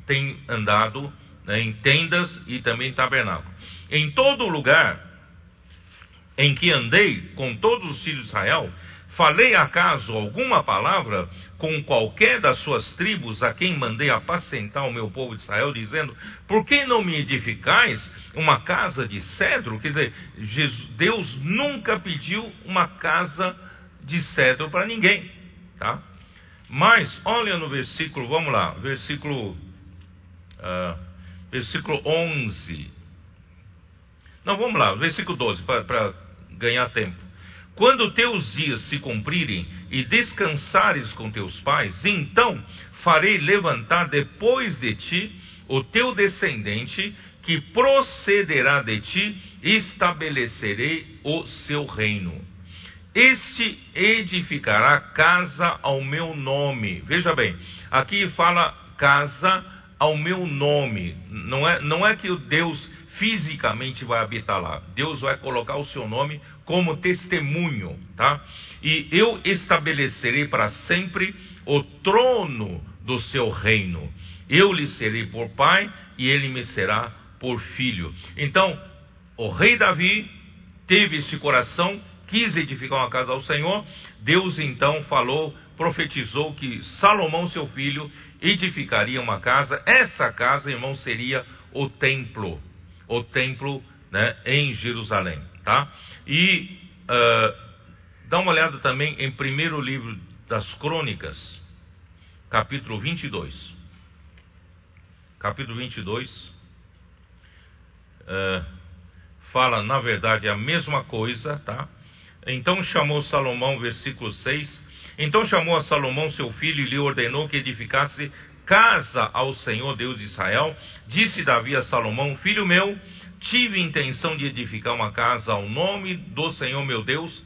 S1: tem andado né, em tendas e também em tabernáculo. Em todo lugar em que andei com todos os filhos de Israel, falei acaso alguma palavra com qualquer das suas tribos a quem mandei apacentar o meu povo de Israel, dizendo: Por que não me edificais uma casa de cedro? Quer dizer, Deus nunca pediu uma casa de cedro para ninguém, tá? Mas, olha no versículo, vamos lá, versículo, uh, versículo 11. Não, vamos lá, versículo 12, para ganhar tempo. Quando teus dias se cumprirem e descansares com teus pais, então farei levantar depois de ti o teu descendente, que procederá de ti, e estabelecerei o seu reino. Este edificará casa ao meu nome. Veja bem, aqui fala casa ao meu nome. Não é, não é que o Deus fisicamente vai habitar lá. Deus vai colocar o seu nome como testemunho, tá? E eu estabelecerei para sempre o trono do seu reino. Eu lhe serei por pai e ele me será por filho. Então, o rei Davi teve esse coração, quis edificar uma casa ao Senhor. Deus então falou, profetizou que Salomão, seu filho, edificaria uma casa. Essa casa, irmão, seria o templo o templo né, em Jerusalém. Tá? E uh, dá uma olhada também em primeiro livro das Crônicas, capítulo 22. Capítulo 22 uh, fala, na verdade, a mesma coisa, tá? Então chamou Salomão, versículo 6. Então chamou a Salomão seu filho e lhe ordenou que edificasse casa ao Senhor Deus de Israel. Disse Davi a Salomão: Filho meu, tive intenção de edificar uma casa ao nome do Senhor meu Deus,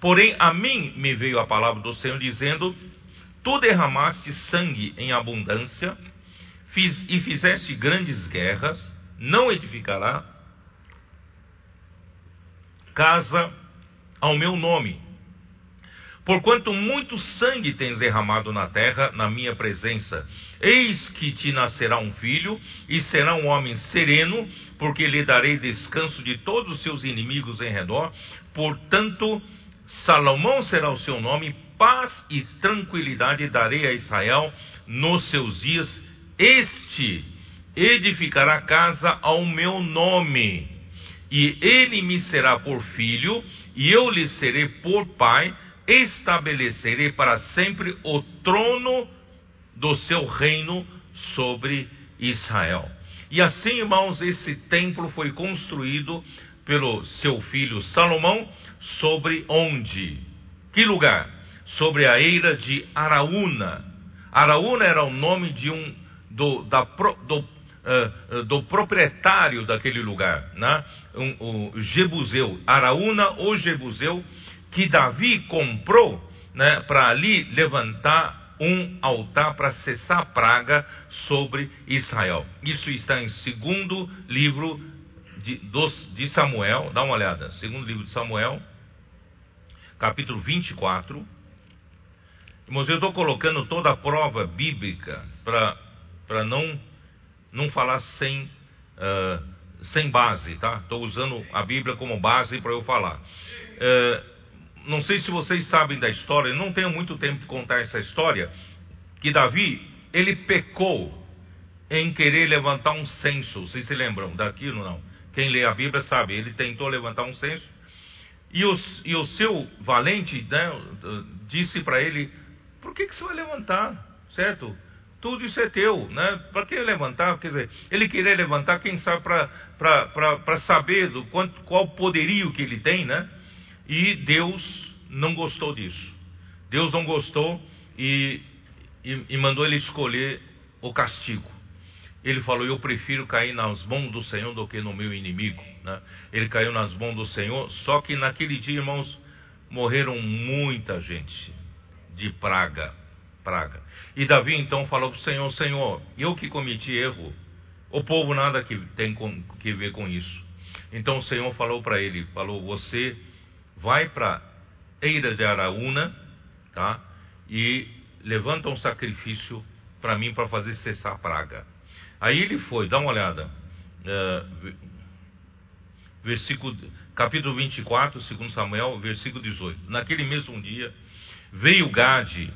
S1: porém a mim me veio a palavra do Senhor dizendo: Tu derramaste sangue em abundância fiz, e fizeste grandes guerras, não edificará casa ao meu nome. Porquanto muito sangue tens derramado na terra, na minha presença, eis que te nascerá um filho, e será um homem sereno, porque lhe darei descanso de todos os seus inimigos em redor. Portanto, Salomão será o seu nome, paz e tranquilidade darei a Israel nos seus dias. Este edificará casa ao meu nome, e ele me será por filho, e eu lhe serei por pai, estabelecerei para sempre o trono do seu reino sobre Israel. E assim, irmãos, esse templo foi construído pelo seu filho Salomão sobre onde? Que lugar? Sobre a eira de Araúna. Araúna era o nome de um do, da, do, uh, do proprietário daquele lugar, né? um, o Jebuseu, Araúna ou Jebuseu, que Davi comprou né, para ali levantar um altar para cessar a praga sobre Israel. Isso está em segundo livro de, dos, de Samuel, dá uma olhada, segundo livro de Samuel, capítulo 24. Irmãos, eu estou colocando toda a prova bíblica para não, não falar sem, uh, sem base, tá? Estou usando a Bíblia como base para eu falar. Uh, não sei se vocês sabem da história, não tenho muito tempo de contar essa história, que Davi, ele pecou em querer levantar um censo. Vocês se lembram daquilo não? Quem lê a Bíblia sabe, ele tentou levantar um censo. E, os, e o seu valente né, disse para ele: Por que, que você vai levantar? Certo? Tudo isso é teu, né? Para que levantar? Quer dizer, ele queria levantar, quem sabe, para saber do quanto, qual poderio que ele tem, né? E Deus não gostou disso. Deus não gostou e, e, e mandou ele escolher o castigo. Ele falou: Eu prefiro cair nas mãos do Senhor do que no meu inimigo. Né? Ele caiu nas mãos do Senhor, só que naquele dia, irmãos, morreram muita gente de praga. praga. E Davi então falou para o Senhor: Senhor, eu que cometi erro, o povo nada que tem com, que ver com isso. Então o Senhor falou para ele: Falou, você vai para Eira de Araúna, tá? E levanta um sacrifício para mim para fazer cessar a praga. Aí ele foi, dá uma olhada. É, versículo, capítulo 24, segundo Samuel, versículo 18. Naquele mesmo dia, veio Gade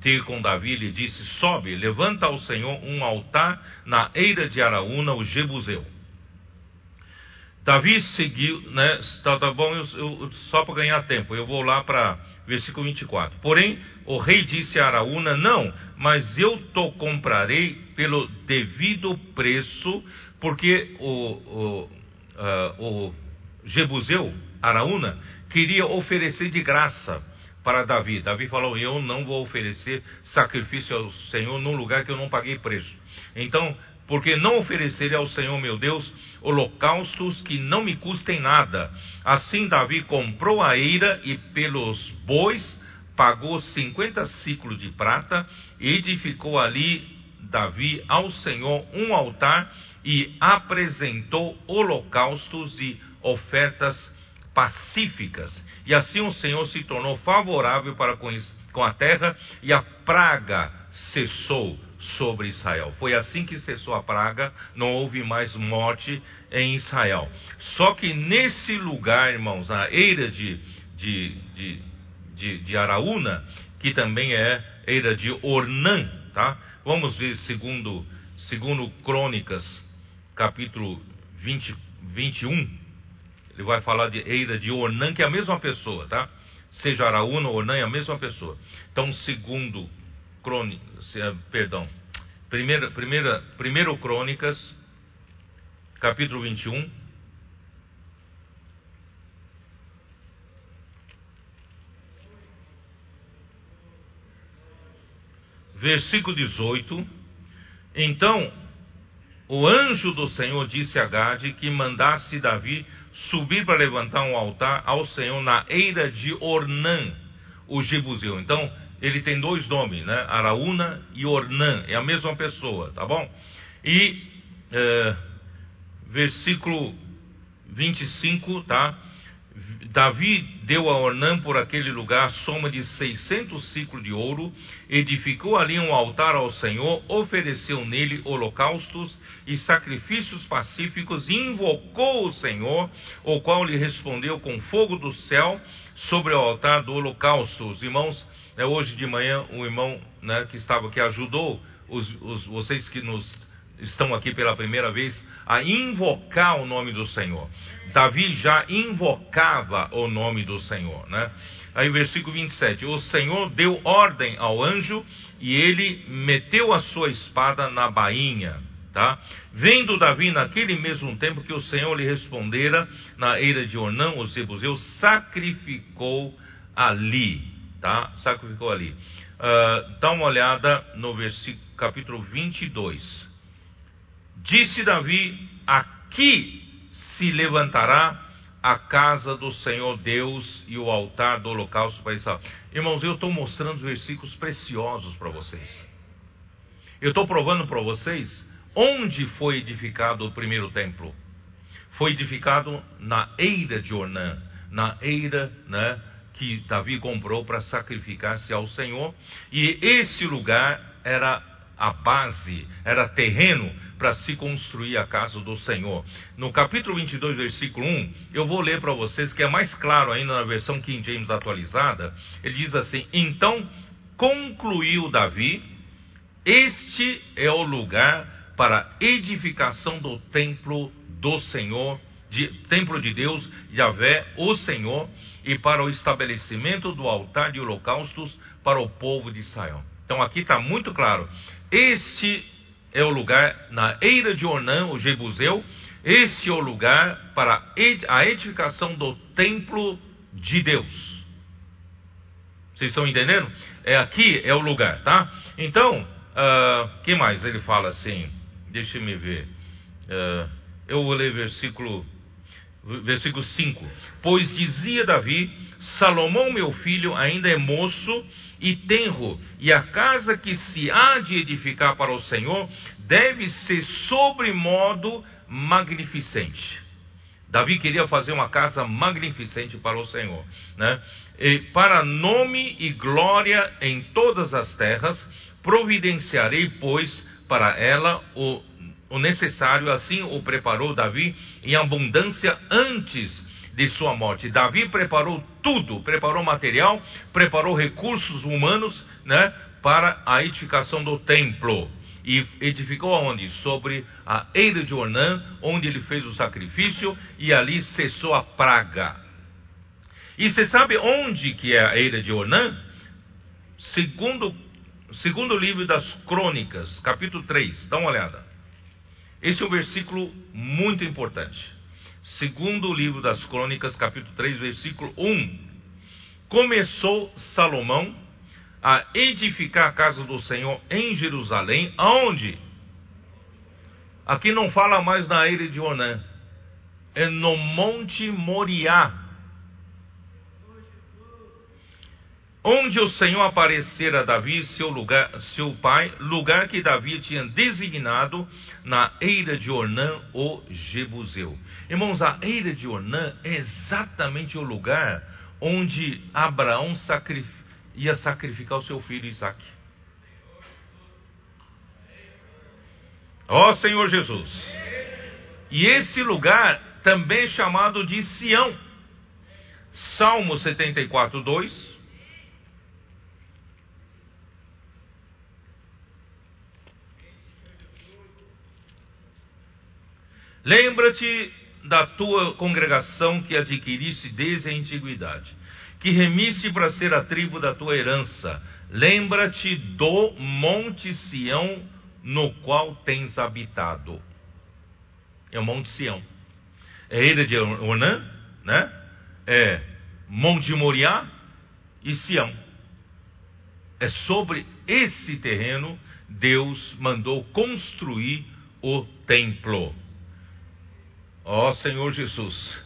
S1: ter com Davi e lhe disse: Sobe, levanta ao Senhor um altar na eira de Araúna, o Jebuseu. Davi seguiu, né? Tá, tá bom, eu, eu, só para ganhar tempo, eu vou lá para versículo 24. Porém, o rei disse a Araúna: Não, mas eu te comprarei pelo devido preço, porque o, o, uh, o Jebuseu, Araúna, queria oferecer de graça para Davi. Davi falou: Eu não vou oferecer sacrifício ao Senhor num lugar que eu não paguei preço. Então, porque não oferecerei ao Senhor meu Deus holocaustos que não me custem nada. Assim Davi comprou a eira e pelos bois pagou cinquenta ciclos de prata e edificou ali Davi ao Senhor um altar e apresentou holocaustos e ofertas pacíficas. E assim o Senhor se tornou favorável para com a terra e a praga cessou sobre Israel. Foi assim que cessou a praga, não houve mais morte em Israel. Só que nesse lugar, irmãos, na eira de, de, de, de, de Araúna, que também é eira de Ornã, tá? Vamos ver segundo, segundo Crônicas, capítulo 20, 21. Ele vai falar de eira de Ornã, que é a mesma pessoa, tá? Seja Araúna ou Ornã, é a mesma pessoa. Então, segundo Crônicas, eh, perdão, primeira, primeira, primeiro Crônicas, capítulo 21. Versículo 18, Então, o anjo do Senhor disse a Gade que mandasse Davi subir para levantar um altar ao Senhor na eira de Ornã, o Jebuseu. Então, ele tem dois nomes, né? Araúna e Ornã, é a mesma pessoa, tá bom? E é, versículo 25, tá? Davi deu a Ornã por aquele lugar soma de 600 ciclos de ouro, edificou ali um altar ao Senhor, ofereceu nele holocaustos e sacrifícios pacíficos, invocou o Senhor, o qual lhe respondeu com fogo do céu sobre o altar do holocausto. Os irmãos, né, hoje de manhã, um irmão né, que estava aqui ajudou os, os, vocês que nos estão aqui pela primeira vez a invocar o nome do Senhor. Davi já invocava o nome do Senhor, né? Aí versículo 27, o Senhor deu ordem ao anjo e ele meteu a sua espada na bainha, tá? Vendo Davi naquele mesmo tempo que o Senhor lhe respondera na eira de Ornã, os Zebuseu, sacrificou ali, tá? Sacrificou ali. Uh, dá uma olhada no versículo capítulo 22. Disse Davi: Aqui se levantará a casa do Senhor Deus e o altar do holocausto para Israel. Irmãos, eu estou mostrando versículos preciosos para vocês. Eu estou provando para vocês onde foi edificado o primeiro templo. Foi edificado na eira de Ornã, na eira né, que Davi comprou para sacrificar-se ao Senhor. E esse lugar era a base, era terreno para se construir a casa do Senhor. No capítulo 22, versículo 1, eu vou ler para vocês que é mais claro ainda na versão King James atualizada. Ele diz assim: Então concluiu Davi, este é o lugar para edificação do templo do Senhor, de, templo de Deus, Yahvé, o Senhor, e para o estabelecimento do altar de holocaustos para o povo de Israel. Então aqui está muito claro. Este é o lugar na eira de Onã, o Jebuseu. Este é o lugar para a edificação do templo de Deus. Vocês estão entendendo? É aqui é o lugar, tá? Então, uh, que mais? Ele fala assim. Deixa me ver. Uh, eu vou ler versículo versículo 5: Pois dizia Davi: Salomão, meu filho, ainda é moço e tenro, e a casa que se há de edificar para o Senhor deve ser sobremodo magnificente. Davi queria fazer uma casa magnificente para o Senhor, né? E para nome e glória em todas as terras, providenciarei, pois, para ela o o necessário, assim o preparou Davi em abundância antes de sua morte. Davi preparou tudo, preparou material, preparou recursos humanos, né, para a edificação do templo. E edificou aonde? Sobre a eira de Ornã, onde ele fez o sacrifício e ali cessou a praga. E você sabe onde que é a eira de Ornã? Segundo, segundo livro das Crônicas, capítulo 3. Dá uma olhada. Esse é um versículo muito importante. Segundo o livro das Crônicas, capítulo 3, versículo 1. Começou Salomão a edificar a casa do Senhor em Jerusalém, aonde? Aqui não fala mais na ilha de Onã, é no Monte Moriá, onde o Senhor aparecera a Davi, seu, lugar, seu pai, lugar que Davi tinha designado na eira de Ornã, o Jebuseu. Irmãos, a eira de Ornã é exatamente o lugar onde Abraão sacrif... ia sacrificar o seu filho Isaac. Ó oh, Senhor Jesus! E esse lugar também é chamado de Sião. Salmo 74, 2 Lembra-te da tua congregação que adquiriste desde a antiguidade, que remisse para ser a tribo da tua herança. Lembra-te do Monte Sião, no qual tens habitado. É o Monte Sião. É Eira de Onã, né? É Monte Moriá e Sião. É sobre esse terreno Deus mandou construir o templo. Ó Senhor Jesus.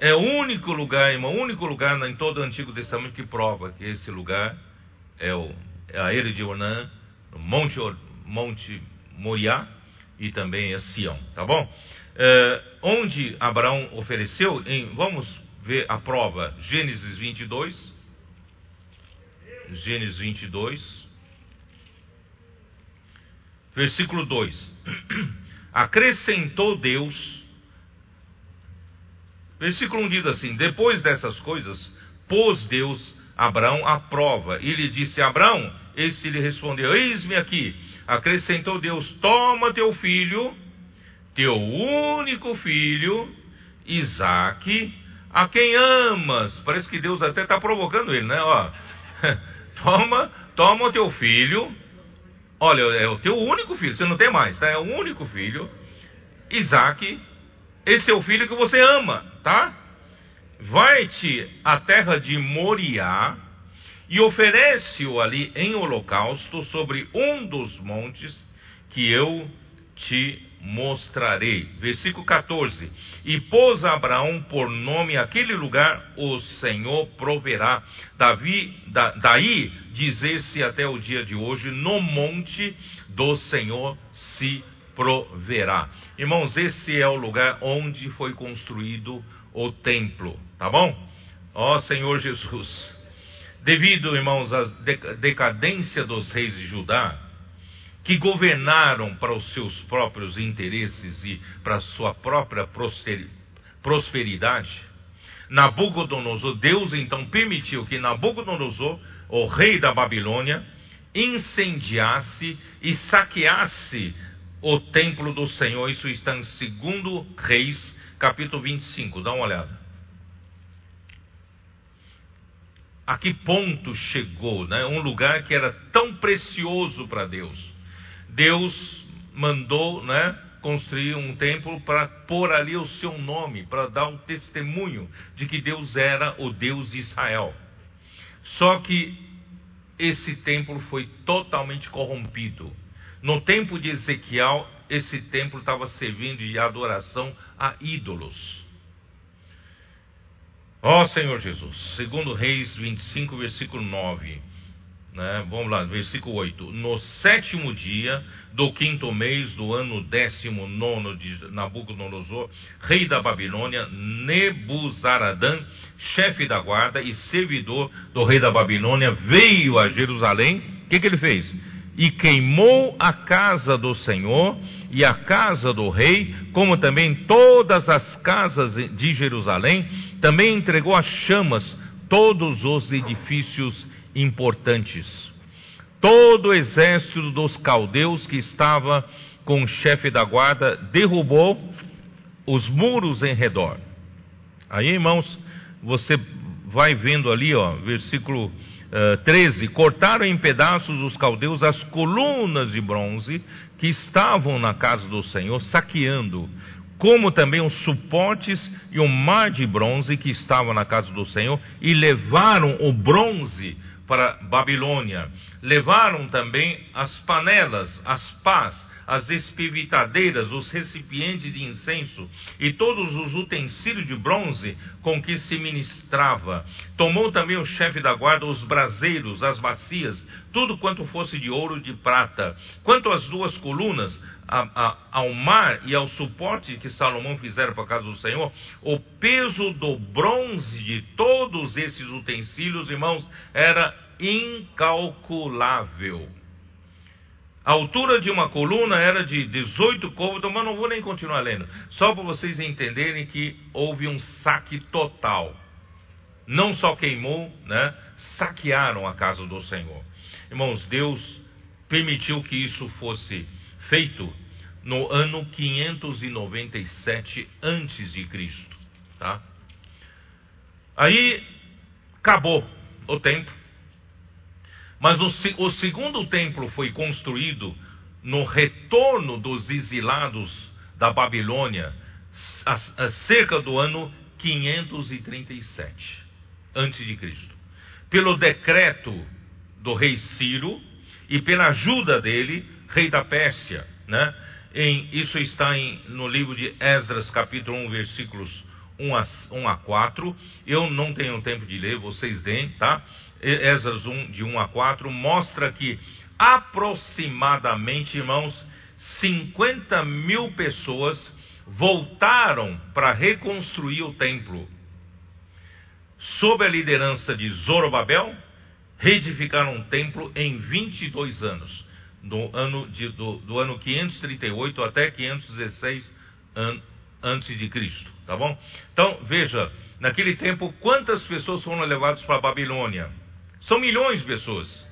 S1: É o único lugar, irmão, o único lugar em todo o Antigo Testamento que prova que esse lugar é, o, é a Ilha de Monte, Monte Moriá e também é Sião, tá bom? É, onde Abraão ofereceu, em, vamos ver a prova, Gênesis 22. Gênesis 22. Versículo 2: Acrescentou Deus. Versículo 1 diz assim: Depois dessas coisas, pôs Deus Abraão à prova. E lhe disse: Abraão, este lhe respondeu: Eis-me aqui. Acrescentou Deus: Toma teu filho, teu único filho, Isaque, a quem amas. Parece que Deus até está provocando ele, né? Ó, toma, toma o teu filho Olha, é o teu único filho, você não tem mais, tá? É o único filho, Isaac, esse é o filho que você ama, tá? Vai-te à terra de Moriá e oferece-o ali em holocausto sobre um dos montes que eu te mostrarei. Versículo 14: E pôs Abraão por nome aquele lugar, o Senhor proverá. Davi, da, daí dizer-se até o dia de hoje, no monte do Senhor se proverá. Irmãos, esse é o lugar onde foi construído o templo, tá bom? Ó Senhor Jesus. Devido, irmãos, à decadência dos reis de Judá, que governaram para os seus próprios interesses e para a sua própria prosperidade, Nabucodonosor, Deus então permitiu que Nabucodonosor, o rei da Babilônia, incendiasse e saqueasse o templo do Senhor. Isso está em 2 Reis, capítulo 25. Dá uma olhada. A que ponto chegou, né? Um lugar que era tão precioso para Deus Deus mandou né, construir um templo para pôr ali o seu nome, para dar um testemunho de que Deus era o Deus de Israel. Só que esse templo foi totalmente corrompido. No tempo de Ezequiel, esse templo estava servindo de adoração a ídolos. Ó oh, Senhor Jesus, segundo Reis 25, versículo 9. Né? Vamos lá, versículo 8. No sétimo dia do quinto mês do ano décimo nono de Nabucodonosor, rei da Babilônia, Nebuzaradã, chefe da guarda e servidor do rei da Babilônia, veio a Jerusalém. O que, que ele fez? E queimou a casa do Senhor e a casa do rei, como também todas as casas de Jerusalém, também entregou a chamas todos os edifícios importantes. Todo o exército dos caldeus que estava com o chefe da guarda derrubou os muros em redor. Aí, irmãos, você vai vendo ali, ó, versículo uh, eh, 13: cortaram em pedaços os caldeus as colunas de bronze que estavam na casa do Senhor, saqueando, como também os suportes e o mar de bronze que estavam na casa do Senhor, e levaram o bronze para Babilônia. Levaram também as panelas, as pás, as espivitadeiras, os recipientes de incenso e todos os utensílios de bronze com que se ministrava. Tomou também o chefe da guarda os braseiros, as bacias, tudo quanto fosse de ouro e de prata. Quanto às duas colunas, a, a, ao mar e ao suporte que Salomão fizeram para a casa do Senhor, o peso do bronze de todos esses utensílios, irmãos, era incalculável. A altura de uma coluna era de 18 côvados, mas não vou nem continuar lendo. Só para vocês entenderem que houve um saque total. Não só queimou, né? Saquearam a casa do Senhor. Irmãos, Deus permitiu que isso fosse feito no ano 597 antes de Cristo, tá? Aí acabou o tempo. Mas o, o segundo templo foi construído no retorno dos exilados da Babilônia, a, a cerca do ano 537 antes de Cristo. Pelo decreto do rei Ciro e pela ajuda dele, rei da Pérsia, né? Em, isso está em, no livro de Esdras, capítulo 1, versículos 1 a, 1 a 4. Eu não tenho tempo de ler, vocês deem, tá? Esdras 1, de 1 a 4, mostra que aproximadamente, irmãos, 50 mil pessoas voltaram para reconstruir o templo. Sob a liderança de Zorobabel, reedificaram o templo em 22 anos do ano, de, do, do ano 538 até 516 an, antes de Cristo, tá bom? Então, veja, naquele tempo, quantas pessoas foram levadas para a Babilônia? São milhões de pessoas.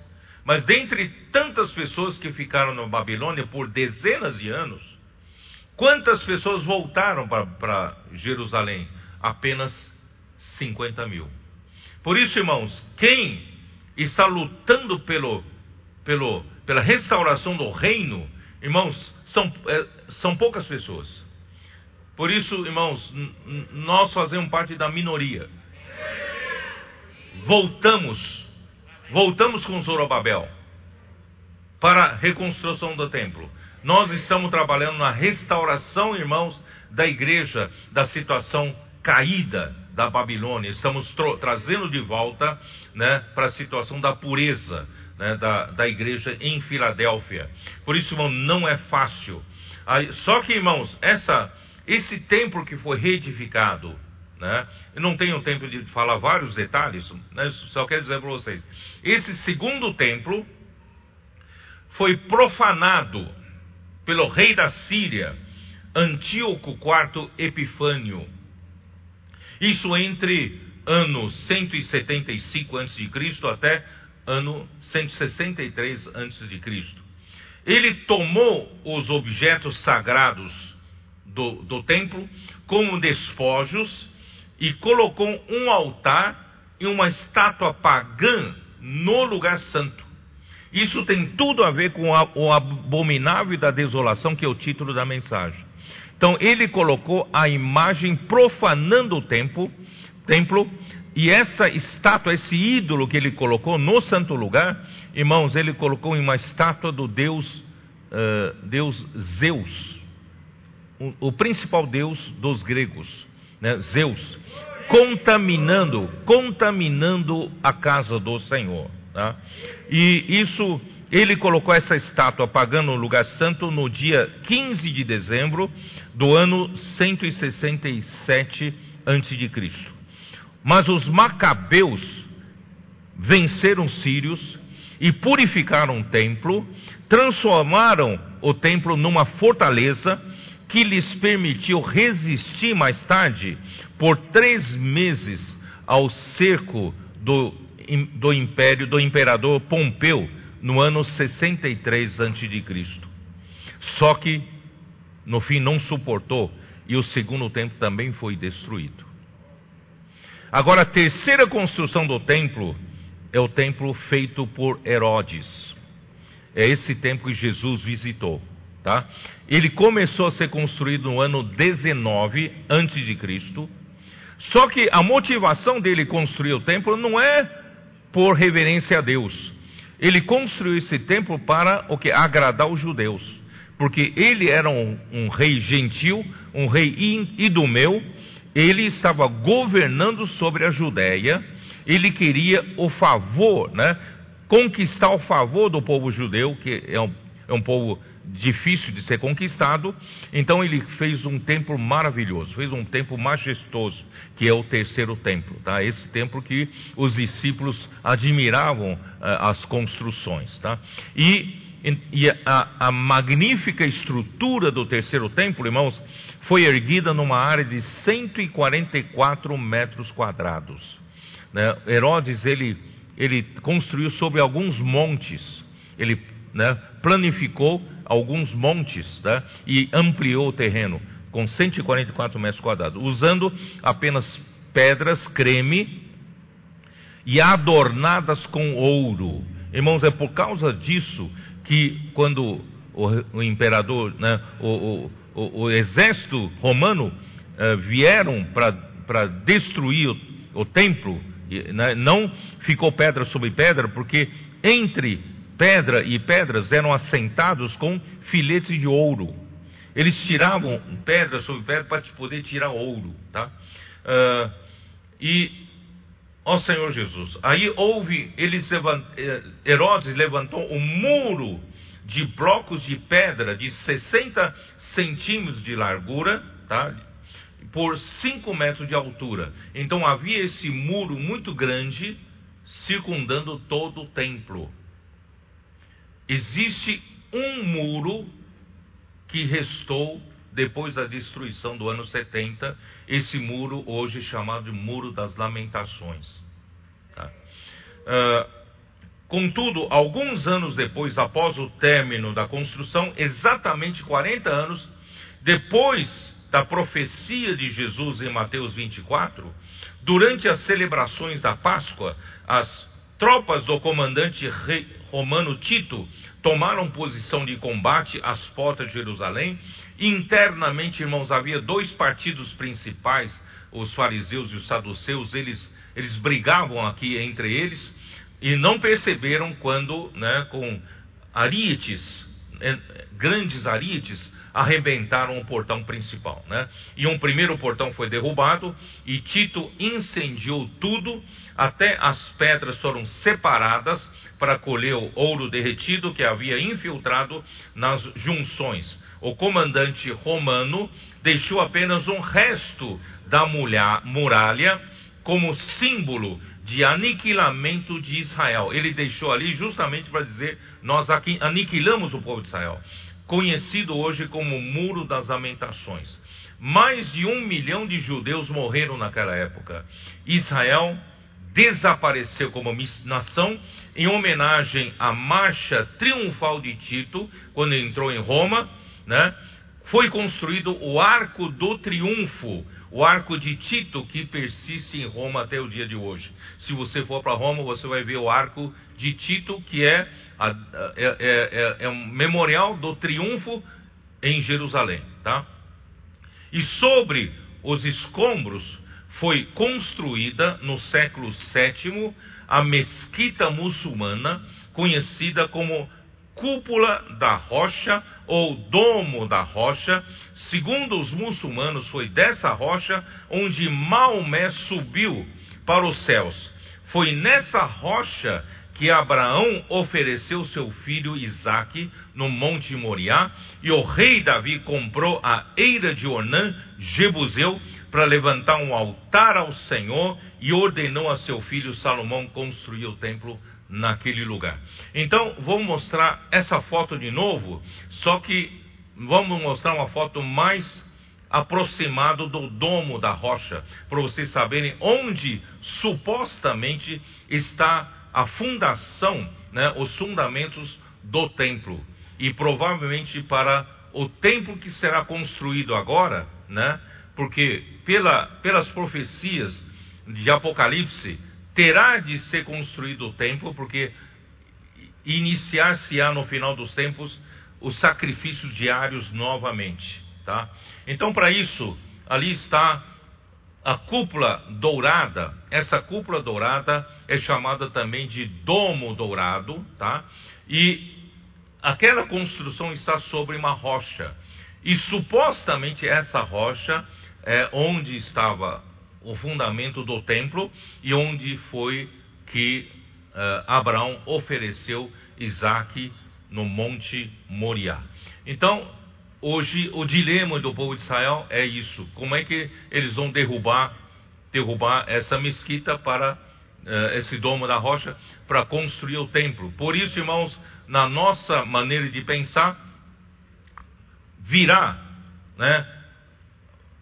S1: Mas dentre tantas pessoas que ficaram na Babilônia por dezenas de anos, quantas pessoas voltaram para Jerusalém? Apenas 50 mil. Por isso, irmãos, quem está lutando pelo, pelo pela restauração do reino, irmãos, são, é, são poucas pessoas. Por isso, irmãos, nós fazemos parte da minoria. Voltamos, voltamos com Zorobabel para a reconstrução do templo. Nós estamos trabalhando na restauração, irmãos, da igreja, da situação caída da Babilônia. Estamos trazendo de volta né, para a situação da pureza, né, da, da igreja em Filadélfia. Por isso, irmão, não é fácil. Aí, só que, irmãos, essa, esse templo que foi reedificado, né, eu não tenho tempo de falar vários detalhes, né, só quero dizer para vocês: esse segundo templo foi profanado pelo rei da Síria, Antíoco IV Epifânio. Isso entre anos 175 a.C. até ano 163 a.C. Ele tomou os objetos sagrados do, do templo como despojos e colocou um altar e uma estátua pagã no lugar santo. Isso tem tudo a ver com a, o abominável da desolação, que é o título da mensagem. Então, ele colocou a imagem profanando o templo, templo e essa estátua, esse ídolo que ele colocou no santo lugar, irmãos, ele colocou em uma estátua do Deus, uh, Deus Zeus, o, principal Deus dos gregos, né? Zeus, contaminando, contaminando a casa do Senhor. Tá? E isso, ele colocou essa estátua pagando no lugar santo no dia 15 de dezembro do ano 167 a.C. Mas os macabeus venceram os sírios e purificaram o templo, transformaram o templo numa fortaleza que lhes permitiu resistir mais tarde por três meses ao cerco do, do império do imperador Pompeu no ano 63 a.C. Só que no fim não suportou e o segundo templo também foi destruído. Agora, a terceira construção do templo é o templo feito por Herodes. É esse templo que Jesus visitou, tá? Ele começou a ser construído no ano 19 antes de Cristo. Só que a motivação dele construir o templo não é por reverência a Deus. Ele construiu esse templo para o que agradar os judeus, porque ele era um, um rei gentil, um rei idumeu, ele estava governando sobre a Judéia, ele queria o favor, né? conquistar o favor do povo judeu, que é um, é um povo difícil de ser conquistado. Então ele fez um templo maravilhoso, fez um templo majestoso, que é o terceiro templo, tá? Esse templo que os discípulos admiravam uh, as construções, tá? E, e a, a magnífica estrutura do terceiro templo, irmãos, foi erguida numa área de 144 metros quadrados. Né? Herodes ele, ele construiu sobre alguns montes, ele né, planificou alguns montes né, e ampliou o terreno com 144 metros quadrados, usando apenas pedras creme e adornadas com ouro. Irmãos, é por causa disso que quando o, o imperador, né, o, o o, exército romano uh, vieram para destruir o, o templo, né, não ficou pedra sobre pedra, porque entre pedra e pedras eram assentados com filetes de ouro. Eles tiravam pedra sobre pedra para poder tirar ouro, tá? Uh, e, ó Senhor Jesus, aí houve, eles eh, Herodes levantou um muro de blocos de pedra de 60 centímetros de largura, tá? por 5 metros de altura. Então havia esse muro muito grande circundando todo o templo. Existe um muro que restou depois da destruição do ano 70, esse muro hoje chamado de Muro das Lamentações. Tá? Uh, Contudo, alguns anos depois, após o término da construção, exatamente 40 anos depois da profecia de Jesus em Mateus 24, durante as celebrações da Páscoa, as tropas do comandante romano Tito tomaram posição de combate às portas de Jerusalém. Internamente, irmãos, havia dois partidos principais, os fariseus e os saduceus, eles, eles brigavam aqui entre eles e não perceberam quando, né, com arietes, grandes arietes, arrebentaram o portão principal. Né? E um primeiro portão foi derrubado e Tito incendiou tudo, até as pedras foram separadas para colher o ouro derretido que havia infiltrado nas junções. O comandante romano deixou apenas um resto da muralha como símbolo de aniquilamento de Israel. Ele deixou ali justamente para dizer: nós aqui aniquilamos o povo de Israel, conhecido hoje como Muro das Lamentações. Mais de um milhão de judeus morreram naquela época. Israel desapareceu como nação em homenagem à marcha triunfal de Tito, quando entrou em Roma, né? Foi construído o Arco do Triunfo, o arco de Tito que persiste em Roma até o dia de hoje. Se você for para Roma, você vai ver o arco de Tito, que é, a, é, é, é, é, um memorial do triunfo em Jerusalém. Tá? E sobre os escombros foi construída no século VII a mesquita muçulmana, conhecida como cúpula da rocha ou domo da rocha. Segundo os muçulmanos, foi dessa rocha onde Maomé subiu para os céus. Foi nessa rocha que Abraão ofereceu seu filho Isaque no Monte Moriá, e o rei Davi comprou a eira de Onã, Jebuseu, para levantar um altar ao Senhor, e ordenou a seu filho Salomão construir o templo naquele lugar. Então, vou mostrar essa foto de novo, só que vamos mostrar uma foto mais aproximada do domo da rocha, para vocês saberem onde supostamente está a fundação, né, os fundamentos do templo. E provavelmente para o templo que será construído agora, né, porque pela, pelas profecias de Apocalipse, terá de ser construído o templo, porque iniciar-se-á no final dos tempos os sacrifícios diários novamente, tá? Então, para isso, ali está a cúpula dourada. Essa cúpula dourada é chamada também de domo dourado, tá? E aquela construção está sobre uma rocha. E supostamente essa rocha é onde estava o fundamento do templo e onde foi que uh, Abraão ofereceu Isaac no Monte Moriá. Então, hoje o dilema do povo de Israel é isso: como é que eles vão derrubar, derrubar essa mesquita para uh, esse domo da rocha para construir o templo? Por isso, irmãos, na nossa maneira de pensar, virá, né,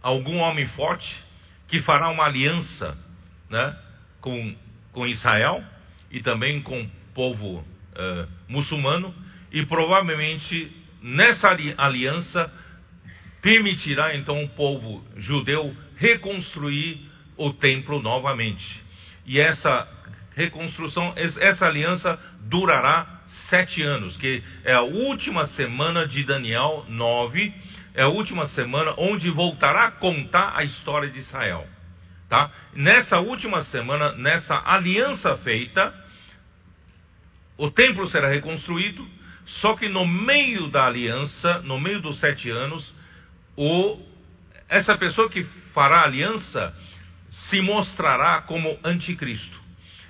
S1: algum homem forte que fará uma aliança né, com, com Israel e também com o povo uh, muçulmano, e provavelmente nessa aliança permitirá então o povo judeu reconstruir o templo novamente. E essa reconstrução, essa aliança durará sete anos, que é a última semana de Daniel 9 é a última semana onde voltará a contar a história de Israel. Tá? Nessa última semana, nessa aliança feita, o templo será reconstruído, só que no meio da aliança, no meio dos sete anos, o, essa pessoa que fará aliança se mostrará como anticristo.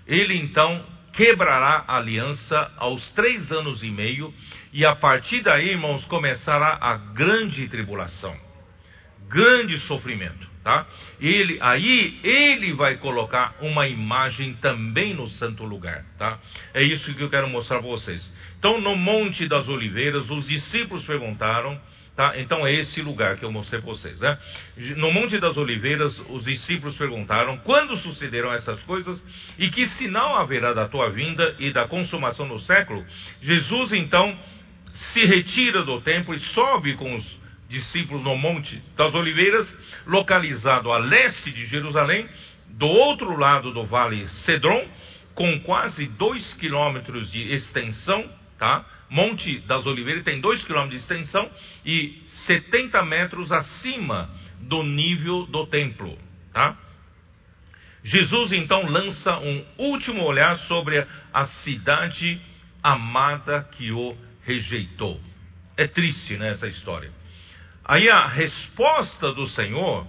S1: Ele então quebrará a aliança aos três anos e meio, e a partir daí, irmãos, começará a grande tribulação, grande sofrimento, tá? Ele, aí ele vai colocar uma imagem também no santo lugar, tá? É isso que eu quero mostrar para vocês. Então, no Monte das Oliveiras, os discípulos perguntaram Tá? Então é esse lugar que eu mostrei para vocês. Né? No Monte das Oliveiras, os discípulos perguntaram quando sucederão essas coisas e que sinal haverá da tua vinda e da consumação do século. Jesus então se retira do templo e sobe com os discípulos no Monte das Oliveiras, localizado a leste de Jerusalém, do outro lado do vale Cedron, com quase dois quilômetros de extensão, tá? Monte das Oliveiras tem 2 km de extensão e 70 metros acima do nível do templo. Tá? Jesus então lança um último olhar sobre a cidade amada que o rejeitou. É triste né, essa história. Aí a resposta do Senhor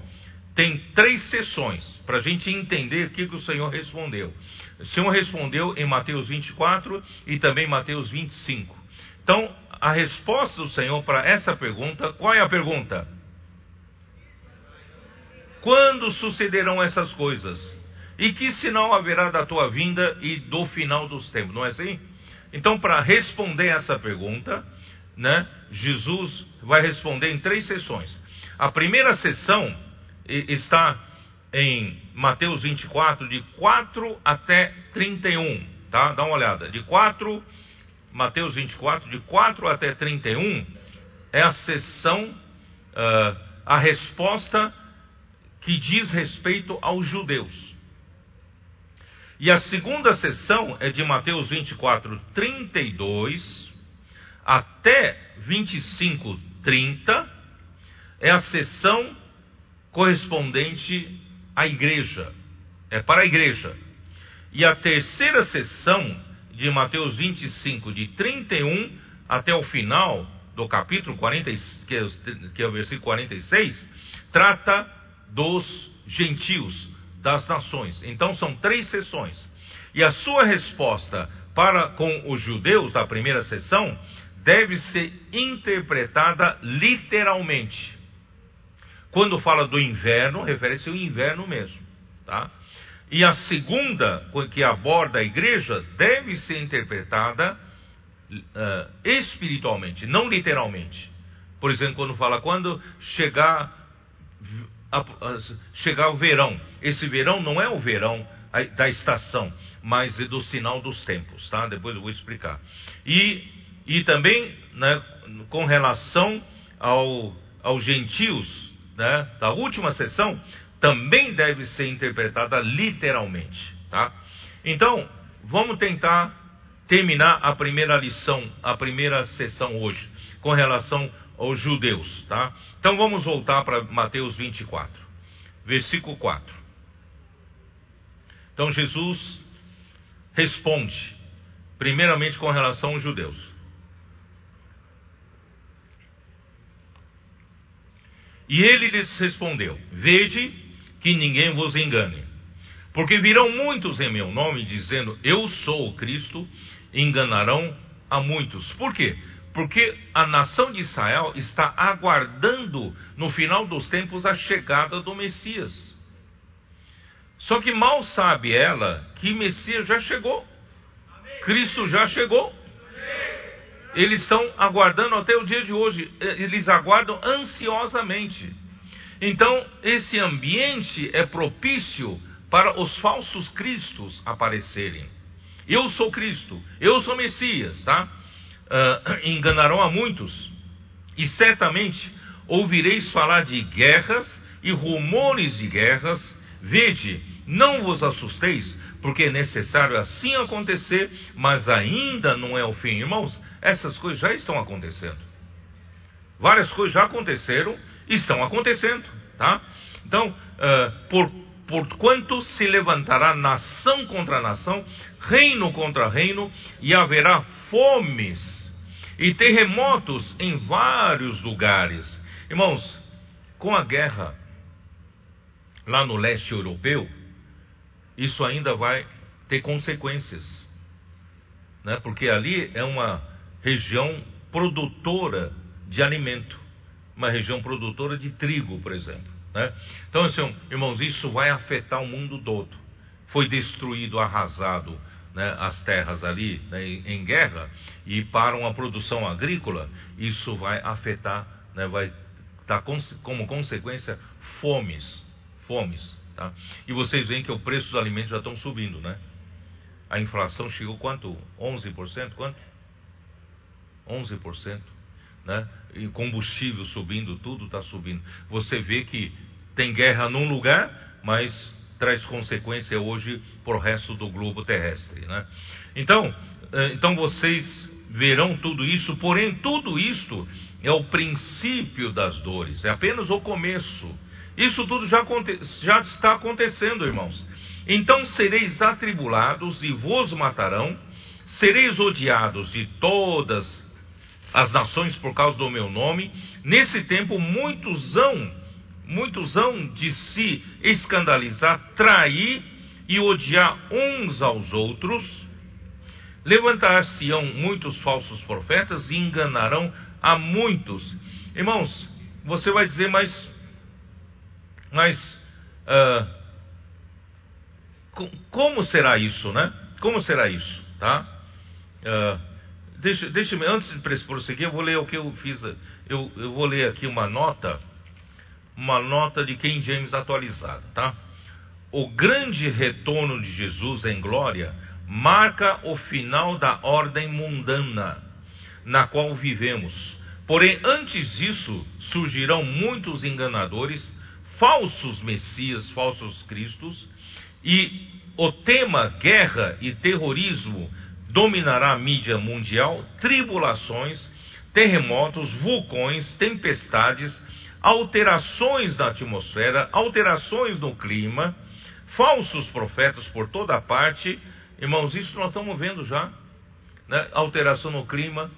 S1: tem três sessões para a gente entender o que, que o Senhor respondeu. O Senhor respondeu em Mateus 24 e também Mateus 25. Então, a resposta do Senhor para essa pergunta, qual é a pergunta? Quando sucederão essas coisas? E que sinal haverá da tua vinda e do final dos tempos? Não é assim? Então, para responder essa pergunta, né, Jesus vai responder em três sessões. A primeira sessão está em Mateus 24, de 4 até 31. Tá? Dá uma olhada. De 4 Mateus 24, de 4 até 31, é a sessão, uh, a resposta que diz respeito aos judeus. E a segunda sessão é de Mateus 24, 32 até 25, 30, é a sessão correspondente à igreja, é para a igreja. E a terceira sessão de Mateus 25, de 31 até o final do capítulo 40, que é, que é o versículo 46, trata dos gentios, das nações. Então são três sessões. E a sua resposta para com os judeus da primeira sessão deve ser interpretada literalmente. Quando fala do inverno, refere-se ao inverno mesmo, tá? E a segunda, que aborda a igreja, deve ser interpretada uh, espiritualmente, não literalmente. Por exemplo, quando fala quando chegar, a, a, chegar o verão. Esse verão não é o verão da estação, mas é do sinal dos tempos, tá? Depois eu vou explicar. E, e também, né, com relação ao, aos gentios, né, da última sessão, também deve ser interpretada literalmente, tá? Então, vamos tentar terminar a primeira lição, a primeira sessão hoje, com relação aos judeus, tá? Então vamos voltar para Mateus 24, versículo 4. Então Jesus responde, primeiramente com relação aos judeus. E ele lhes respondeu: Vede que ninguém vos engane. Porque virão muitos em meu nome dizendo: Eu sou o Cristo, enganarão a muitos. Por quê? Porque a nação de Israel está aguardando no final dos tempos a chegada do Messias. Só que mal sabe ela que Messias já chegou. Cristo já chegou. Eles estão aguardando até o dia de hoje. Eles aguardam ansiosamente. Então, esse ambiente é propício para os falsos cristos aparecerem. Eu sou Cristo, eu sou Messias, tá? Uh, enganarão a muitos, e certamente ouvireis falar de guerras e rumores de guerras. Vede, não vos assusteis, porque é necessário assim acontecer, mas ainda não é o fim. Irmãos, essas coisas já estão acontecendo. Várias coisas já aconteceram estão acontecendo, tá? Então, uh, por, porquanto se levantará nação contra nação, reino contra reino, e haverá fomes e terremotos em vários lugares. Irmãos, com a guerra lá no leste europeu, isso ainda vai ter consequências, né? porque ali é uma região produtora de alimento, uma região produtora de trigo, por exemplo. Né? Então, assim, irmãos, isso vai afetar o mundo todo. Foi destruído, arrasado né, as terras ali né, em guerra, e para uma produção agrícola, isso vai afetar, né, vai estar tá como consequência fomes. Fomes. Tá? E vocês veem que o preço dos alimentos já estão subindo, né? A inflação chegou quanto? 11%? Quanto? 11%. Né? E combustível subindo, tudo está subindo. Você vê que tem guerra num lugar, mas traz consequência hoje para o resto do globo terrestre. Né? Então, eh, então vocês verão tudo isso, porém tudo isto é o princípio das dores, é apenas o começo. Isso tudo já, já está acontecendo, irmãos. Então sereis atribulados e vos matarão, sereis odiados de todas as nações por causa do meu nome. Nesse tempo muitos hão, muitos hão de se escandalizar, trair e odiar uns aos outros. Levantar-se-ão muitos falsos profetas e enganarão a muitos. Irmãos, você vai dizer, mas mas uh, como será isso, né? Como será isso, tá? Uh, deixa, deixa antes de prosseguir, eu vou ler o que eu fiz. Eu, eu vou ler aqui uma nota, uma nota de King James atualizada, tá? O grande retorno de Jesus em glória marca o final da ordem mundana na qual vivemos. Porém, antes disso, surgirão muitos enganadores falsos messias, falsos cristos, e o tema guerra e terrorismo dominará a mídia mundial, tribulações, terremotos, vulcões, tempestades, alterações na atmosfera, alterações no clima, falsos profetas por toda parte. Irmãos, isso nós estamos vendo já. Né? Alteração no clima,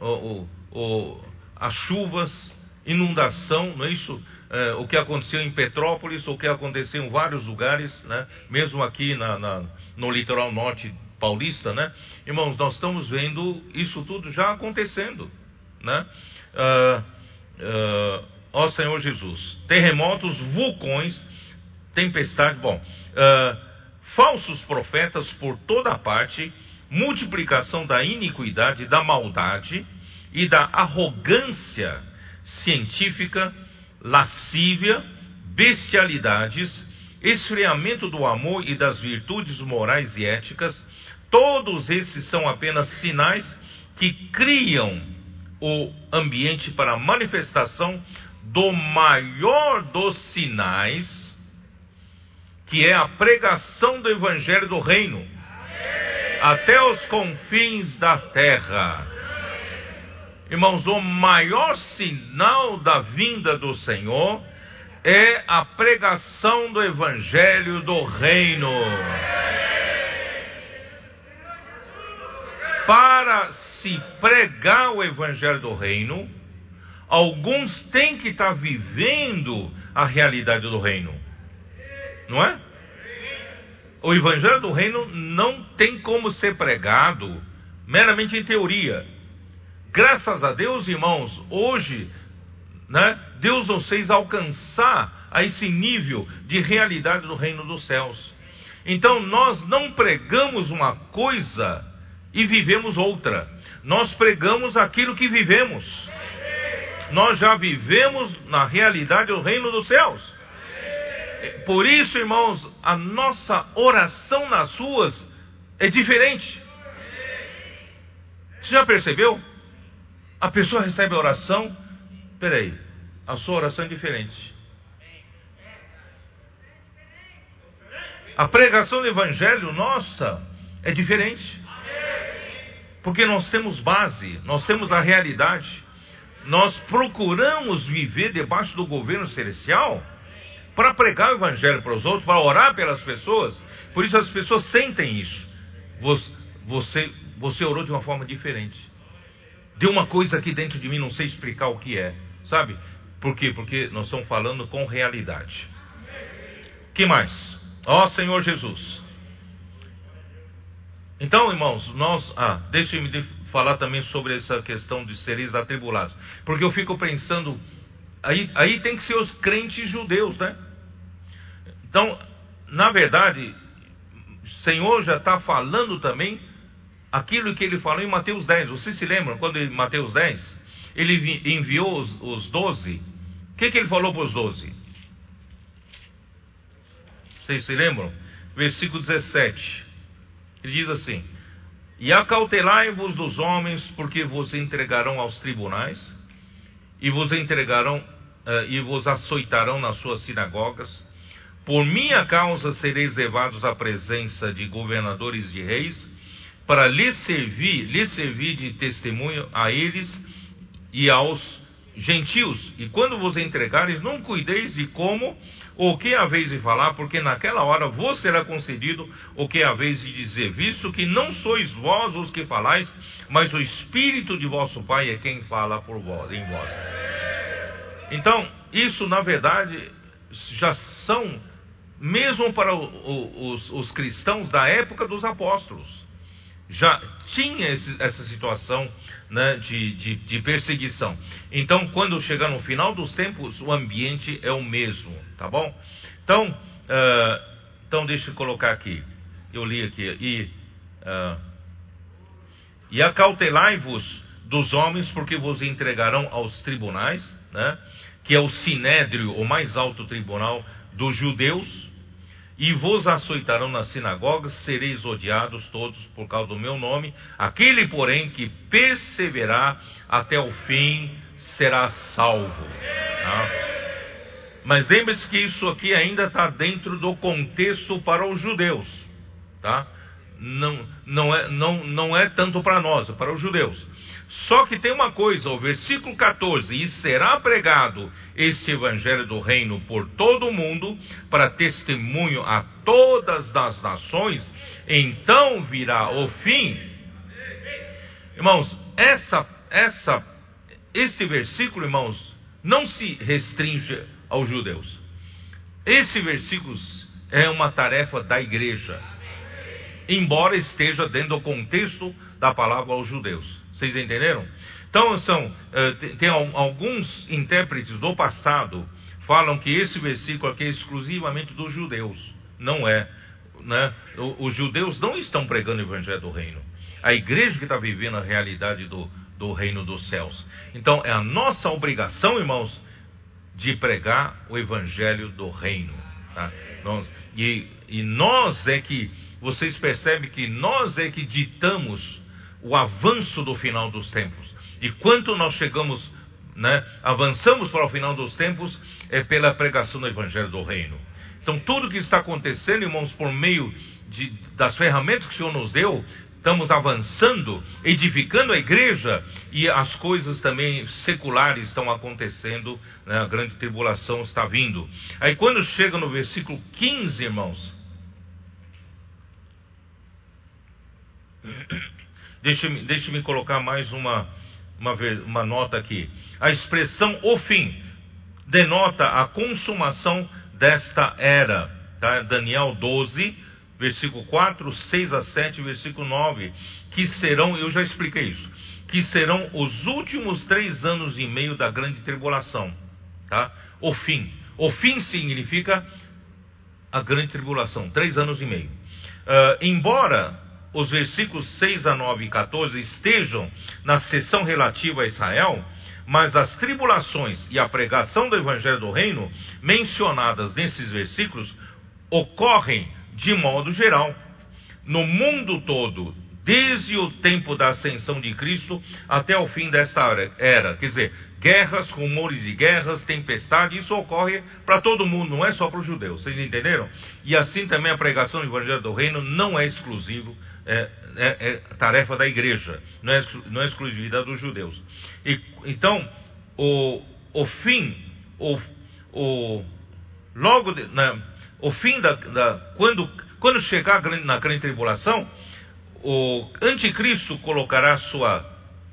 S1: o, o, o, as chuvas, inundação, não é isso? é, o que aconteceu em Petrópolis, o que aconteceu em vários lugares, né? mesmo aqui na, na, no litoral norte paulista, né? Irmãos, nós estamos vendo isso tudo já acontecendo, né? Ah, ah, ó Senhor Jesus, terremotos, vulcões, tempestade, bom, ah, falsos profetas por toda parte, multiplicação da iniquidade, da maldade e da arrogância científica lascívia, bestialidades, esfriamento do amor e das virtudes morais e éticas, todos esses são apenas sinais que criam o ambiente para a manifestação do maior dos sinais, que é a pregação do evangelho do reino, até os confins da terra. Irmãos, o maior sinal da vinda do Senhor é a pregação do Evangelho do Reino. Para se pregar o Evangelho do Reino, alguns têm que estar vivendo a realidade do Reino, não é? O Evangelho do Reino não tem como ser pregado meramente em teoria. Graças a Deus, irmãos, hoje, né, Deus nos fez alcançar a esse nível de realidade do reino dos céus. Então, nós não pregamos uma coisa e vivemos outra. Nós pregamos aquilo que vivemos. Nós já vivemos na realidade do reino dos céus. Por isso, irmãos, a nossa oração nas ruas é diferente. Você já percebeu? A pessoa recebe a oração, peraí, a sua oração é diferente. A pregação do Evangelho nossa é diferente. Porque nós temos base, nós temos a realidade. Nós procuramos viver debaixo do governo celestial para pregar o evangelho para os outros, para orar pelas pessoas. Por isso as pessoas sentem isso. Você, você orou de uma forma diferente. Deu uma coisa aqui dentro de mim, não sei explicar o que é, sabe? Por quê? Porque nós estamos falando com realidade. Que mais? Ó Senhor Jesus. Então, irmãos, nós. Ah, deixe-me falar também sobre essa questão de seres atribulados. Porque eu fico pensando. Aí, aí tem que ser os crentes judeus, né? Então, na verdade, o Senhor já está falando também aquilo que ele falou em Mateus 10. Vocês se lembram quando em Mateus 10 ele enviou os, os 12? O que, que ele falou para os 12? Vocês se lembram? Versículo 17. Ele diz assim: E acautelai-vos dos homens, porque vos entregarão aos tribunais, e vos entregarão uh, e vos açoitarão nas suas sinagogas. Por minha causa sereis levados à presença de governadores de reis, para lhes servir, lhes servir de testemunho a eles e aos gentios. E quando vos entregares, não cuideis de como o que haveis de falar, porque naquela hora vos será concedido o que haveis de dizer, visto que não sois vós os que falais, mas o Espírito de vosso Pai é quem fala por vós, em vós. Então, isso na verdade já são, mesmo para os, os cristãos da época dos apóstolos já tinha esse, essa situação né, de, de, de, perseguição. Então, quando chegar no final dos tempos, o ambiente é o mesmo, tá bom? Então, uh, então deixa eu colocar aqui. Eu li aqui. E, uh, e acautelai-vos dos homens, porque vos entregarão aos tribunais, né, que é o sinédrio, o mais alto tribunal dos judeus e vos açoitarão nas sinagogas, sereis odiados todos por causa do meu nome. Aquele, porém, que perseverar até o fim será salvo. Tá? Mas lembre-se que isso aqui ainda está dentro do contexto para os judeus. Tá? Não, não, é, não, não é tanto para nós, é para os judeus. Só que tem uma coisa, o versículo 14: E será pregado este evangelho do reino por todo o mundo, para testemunho a todas as nações, então virá o fim. Irmãos, essa, essa, este versículo, irmãos, não se restringe aos judeus. Esse versículo é uma tarefa da igreja, embora esteja dentro do contexto da palavra aos judeus. Vocês entenderam? Então, são, eh, tem alguns intérpretes do passado falam que esse versículo aqui é exclusivamente dos judeus. Não é. Né? Os judeus não estão pregando o evangelho do reino. A igreja que está vivendo a realidade do, do reino dos céus. Então, é a nossa obrigação, irmãos, de pregar o evangelho do reino. Tá? Nós, e, e nós é que, vocês percebem que nós é que ditamos o avanço do final dos tempos. E quanto nós chegamos, né, avançamos para o final dos tempos, é pela pregação do Evangelho do Reino. Então, tudo que está acontecendo, irmãos, por meio de, das ferramentas que o Senhor nos deu, estamos avançando, edificando a igreja e as coisas também seculares estão acontecendo, né? a grande tribulação está vindo. Aí, quando chega no versículo 15, irmãos. Deixe-me deixe colocar mais uma, uma, uma nota aqui. A expressão o fim denota a consumação desta era. Tá? Daniel 12, versículo 4, 6 a 7, versículo 9. Que serão, eu já expliquei isso, que serão os últimos três anos e meio da grande tribulação. Tá? O fim. O fim significa a grande tribulação, três anos e meio. Uh, embora os versículos 6 a 9 e 14 estejam na seção relativa a Israel, mas as tribulações e a pregação do Evangelho do Reino, mencionadas nesses versículos, ocorrem de modo geral, no mundo todo, desde o tempo da ascensão de Cristo até o fim desta era. Quer dizer, guerras, rumores de guerras, tempestade, isso ocorre para todo mundo, não é só para os judeus. Vocês entenderam? E assim também a pregação do Evangelho do Reino não é exclusivo, é, é, é tarefa da igreja, não é, não é exclusividade dos judeus. E, então, o, o fim, o, o, logo de, na, o fim da, da, quando quando chegar na grande tribulação, o anticristo colocará sua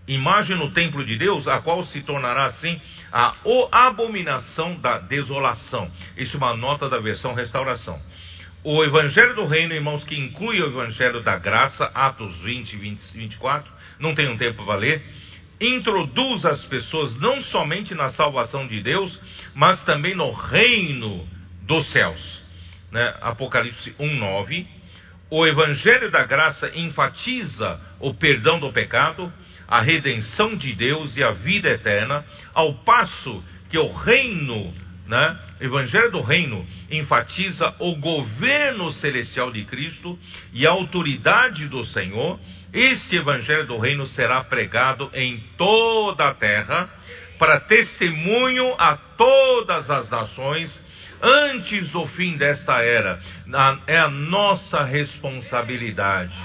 S1: imagem no templo de Deus, a qual se tornará assim a abominação da desolação. Isso é uma nota da versão restauração. O Evangelho do Reino, irmãos, que inclui o Evangelho da Graça, Atos 20 e 24, não tenho tempo para ler, introduz as pessoas não somente na salvação de Deus, mas também no reino dos céus. Né? Apocalipse 1,9. O Evangelho da Graça enfatiza o perdão do pecado, a redenção de Deus e a vida eterna, ao passo que o reino, né, Evangelho do Reino, enfatiza o governo celestial de Cristo e a autoridade do Senhor. Este Evangelho do Reino será pregado em toda a terra para testemunho a todas as nações antes do fim desta era. É a nossa responsabilidade.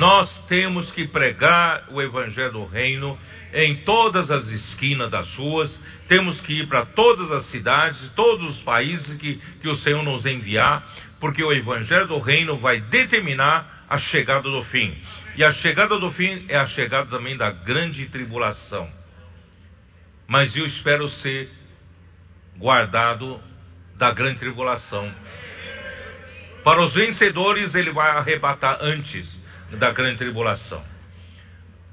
S1: Nós temos que pregar o Evangelho do Reino em todas as esquinas das ruas, temos que ir para todas as cidades, todos os países que, que o Senhor nos enviar, porque o Evangelho do Reino vai determinar a chegada do fim. E a chegada do fim é a chegada também da grande tribulação. Mas eu espero ser guardado da grande tribulação. Para os vencedores, ele vai arrebatar antes da grande tribulação.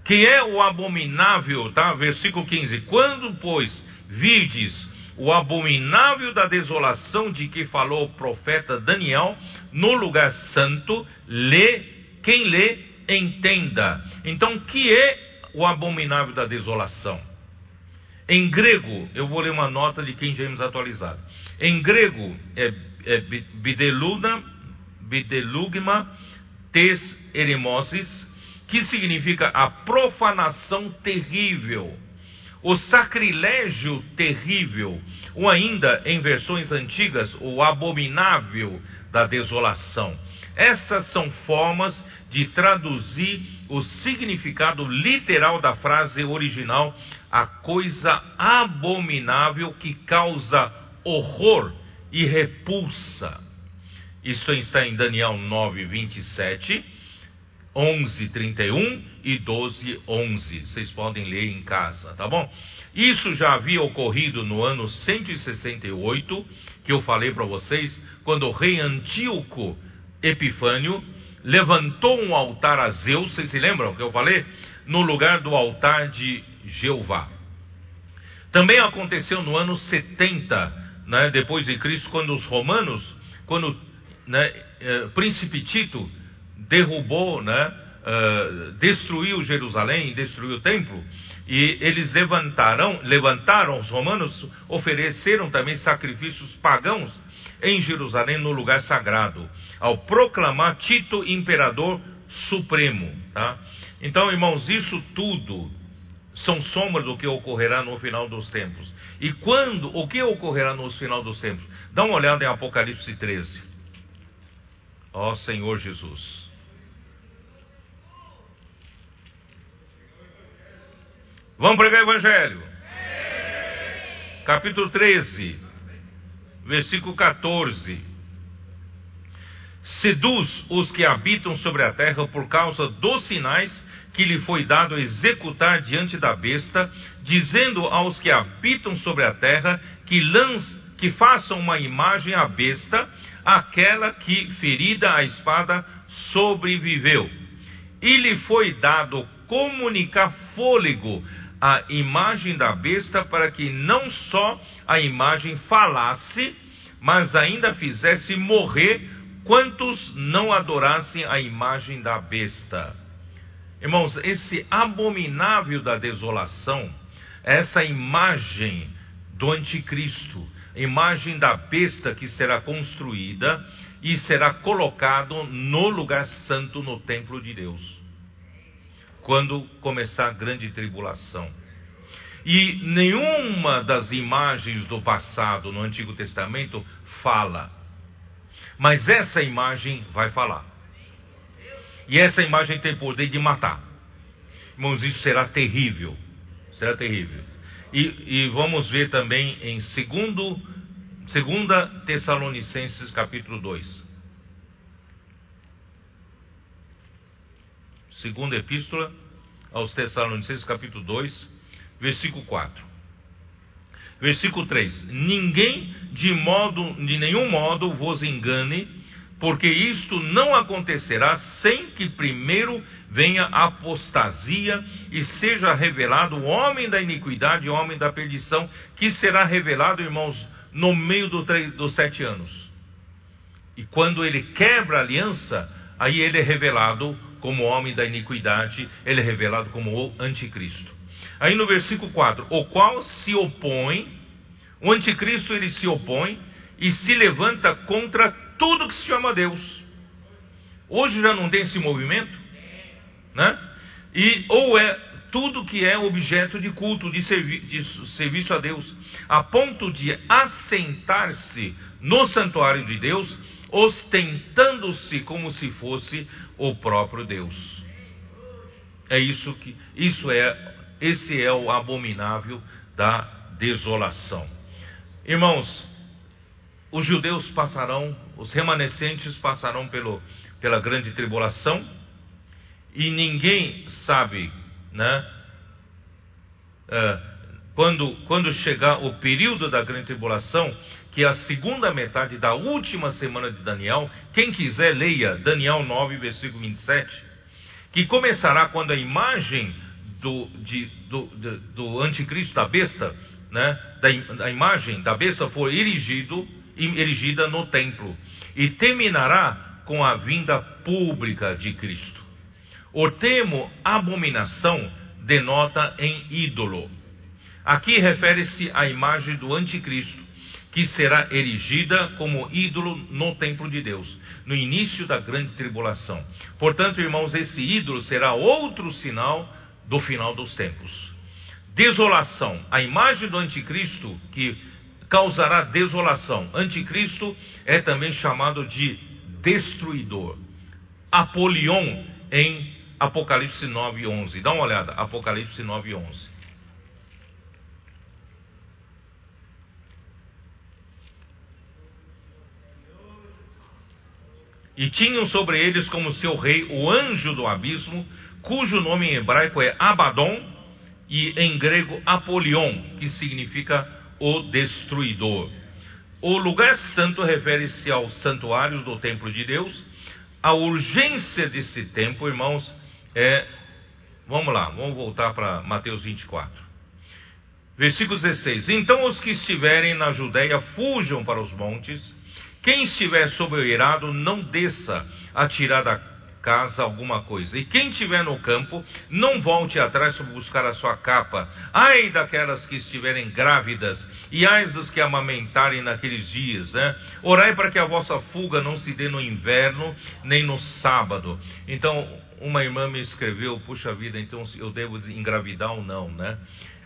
S1: Que é o abominável, tá? Versículo 15: Quando, pois, virdes o abominável da desolação de que falou o profeta Daniel no lugar santo, lê, quem lê, entenda. Então, que é o abominável da desolação? Em grego, eu vou ler uma nota de King James atualizado. Em grego é, é bideluna, bidelugma tes eremosis, que significa a profanação terrível, o sacrilégio terrível, ou ainda em versões antigas, o abominável da desolação. Essas são formas de traduzir o significado literal da frase original, a coisa abominável que causa horror e repulsa. Isso está em Daniel 9, 27, 11, 31 e 12, 11. Vocês podem ler em casa, tá bom? Isso já havia ocorrido no ano 168, que eu falei para vocês, quando o rei Antíoco Epifânio levantou um altar a Zeus, vocês se lembram que eu falei? No lugar do altar de Jeová. Também aconteceu no ano 70, né, depois de Cristo, quando os romanos, quando né, eh, príncipe Tito derrubou, né, uh, destruiu Jerusalém, destruiu o templo, e eles levantaram, levantaram, os romanos ofereceram também sacrifícios pagãos em Jerusalém no lugar sagrado, ao proclamar Tito imperador supremo, tá? Então, irmãos, isso tudo são sombras do que ocorrerá no final dos tempos. E quando, o que ocorrerá no final dos tempos? Dá uma olhada em Apocalipse 13. Ó Senhor Jesus. Vamos pregar o Evangelho. Capítulo 13, versículo 14. Seduz os que habitam sobre a terra por causa dos sinais que lhe foi dado executar diante da besta, dizendo aos que habitam sobre a terra que, lance, que façam uma imagem à besta aquela que, ferida a espada, sobreviveu. E lhe foi dado comunicar fôlego à imagem da besta, para que não só a imagem falasse, mas ainda fizesse morrer quantos não adorassem a imagem da besta. Irmãos, esse abominável da desolação, essa imagem do anticristo, imagem da besta que será construída e será colocado no lugar santo no templo de Deus. Quando começar a grande tribulação. E nenhuma das imagens do passado no Antigo Testamento fala. Mas essa imagem vai falar. E essa imagem tem poder de matar. Irmãos, isso será terrível. Será terrível. E, e vamos ver também em segundo, segunda Tessalonicenses capítulo 2. Segunda epístola aos Tessalonicenses capítulo 2, versículo 4. Versículo 3: Ninguém de modo de nenhum modo vos engane, porque isto não acontecerá sem que primeiro venha a apostasia e seja revelado o homem da iniquidade o homem da perdição, que será revelado, irmãos, no meio do dos sete anos. E quando ele quebra a aliança, aí ele é revelado como homem da iniquidade, ele é revelado como o anticristo. Aí no versículo 4, o qual se opõe, o anticristo ele se opõe e se levanta contra tudo que se chama Deus. Hoje já não tem esse movimento, né? E ou é tudo que é objeto de culto, de, servi de serviço a Deus, a ponto de assentar-se no santuário de Deus, ostentando-se como se fosse o próprio Deus. É isso que isso é esse é o abominável da desolação. Irmãos, os judeus passarão, os remanescentes passarão pelo, pela grande tribulação, e ninguém sabe, né? É, quando, quando chegar o período da grande tribulação, que é a segunda metade da última semana de Daniel, quem quiser leia Daniel 9, versículo 27, que começará quando a imagem do, de, do, do, do anticristo, da besta, né, da, da imagem da besta for erigido, erigida no templo, e terminará com a vinda pública de Cristo. O termo abominação denota em ídolo. Aqui refere-se à imagem do anticristo, que será erigida como ídolo no templo de Deus, no início da grande tribulação. Portanto, irmãos, esse ídolo será outro sinal do final dos tempos. Desolação, a imagem do anticristo que causará desolação. Anticristo é também chamado de destruidor. Apolion em Apocalipse 9:11. Dá uma olhada, Apocalipse 9:11. E tinham sobre eles como seu rei o anjo do abismo, cujo nome em hebraico é Abaddon e em grego Apolion, que significa o destruidor. O lugar santo refere-se aos santuários do templo de Deus. A urgência desse tempo, irmãos, é. Vamos lá, vamos voltar para Mateus 24. Versículo 16: Então os que estiverem na Judéia fujam para os montes. Quem estiver sobre o eirado, não desça a tirar da casa alguma coisa. E quem estiver no campo, não volte atrás para buscar a sua capa. Ai daquelas que estiverem grávidas, e ai dos que amamentarem naqueles dias, né? Orai para que a vossa fuga não se dê no inverno, nem no sábado. Então, uma irmã me escreveu, puxa vida, então eu devo engravidar ou não, né?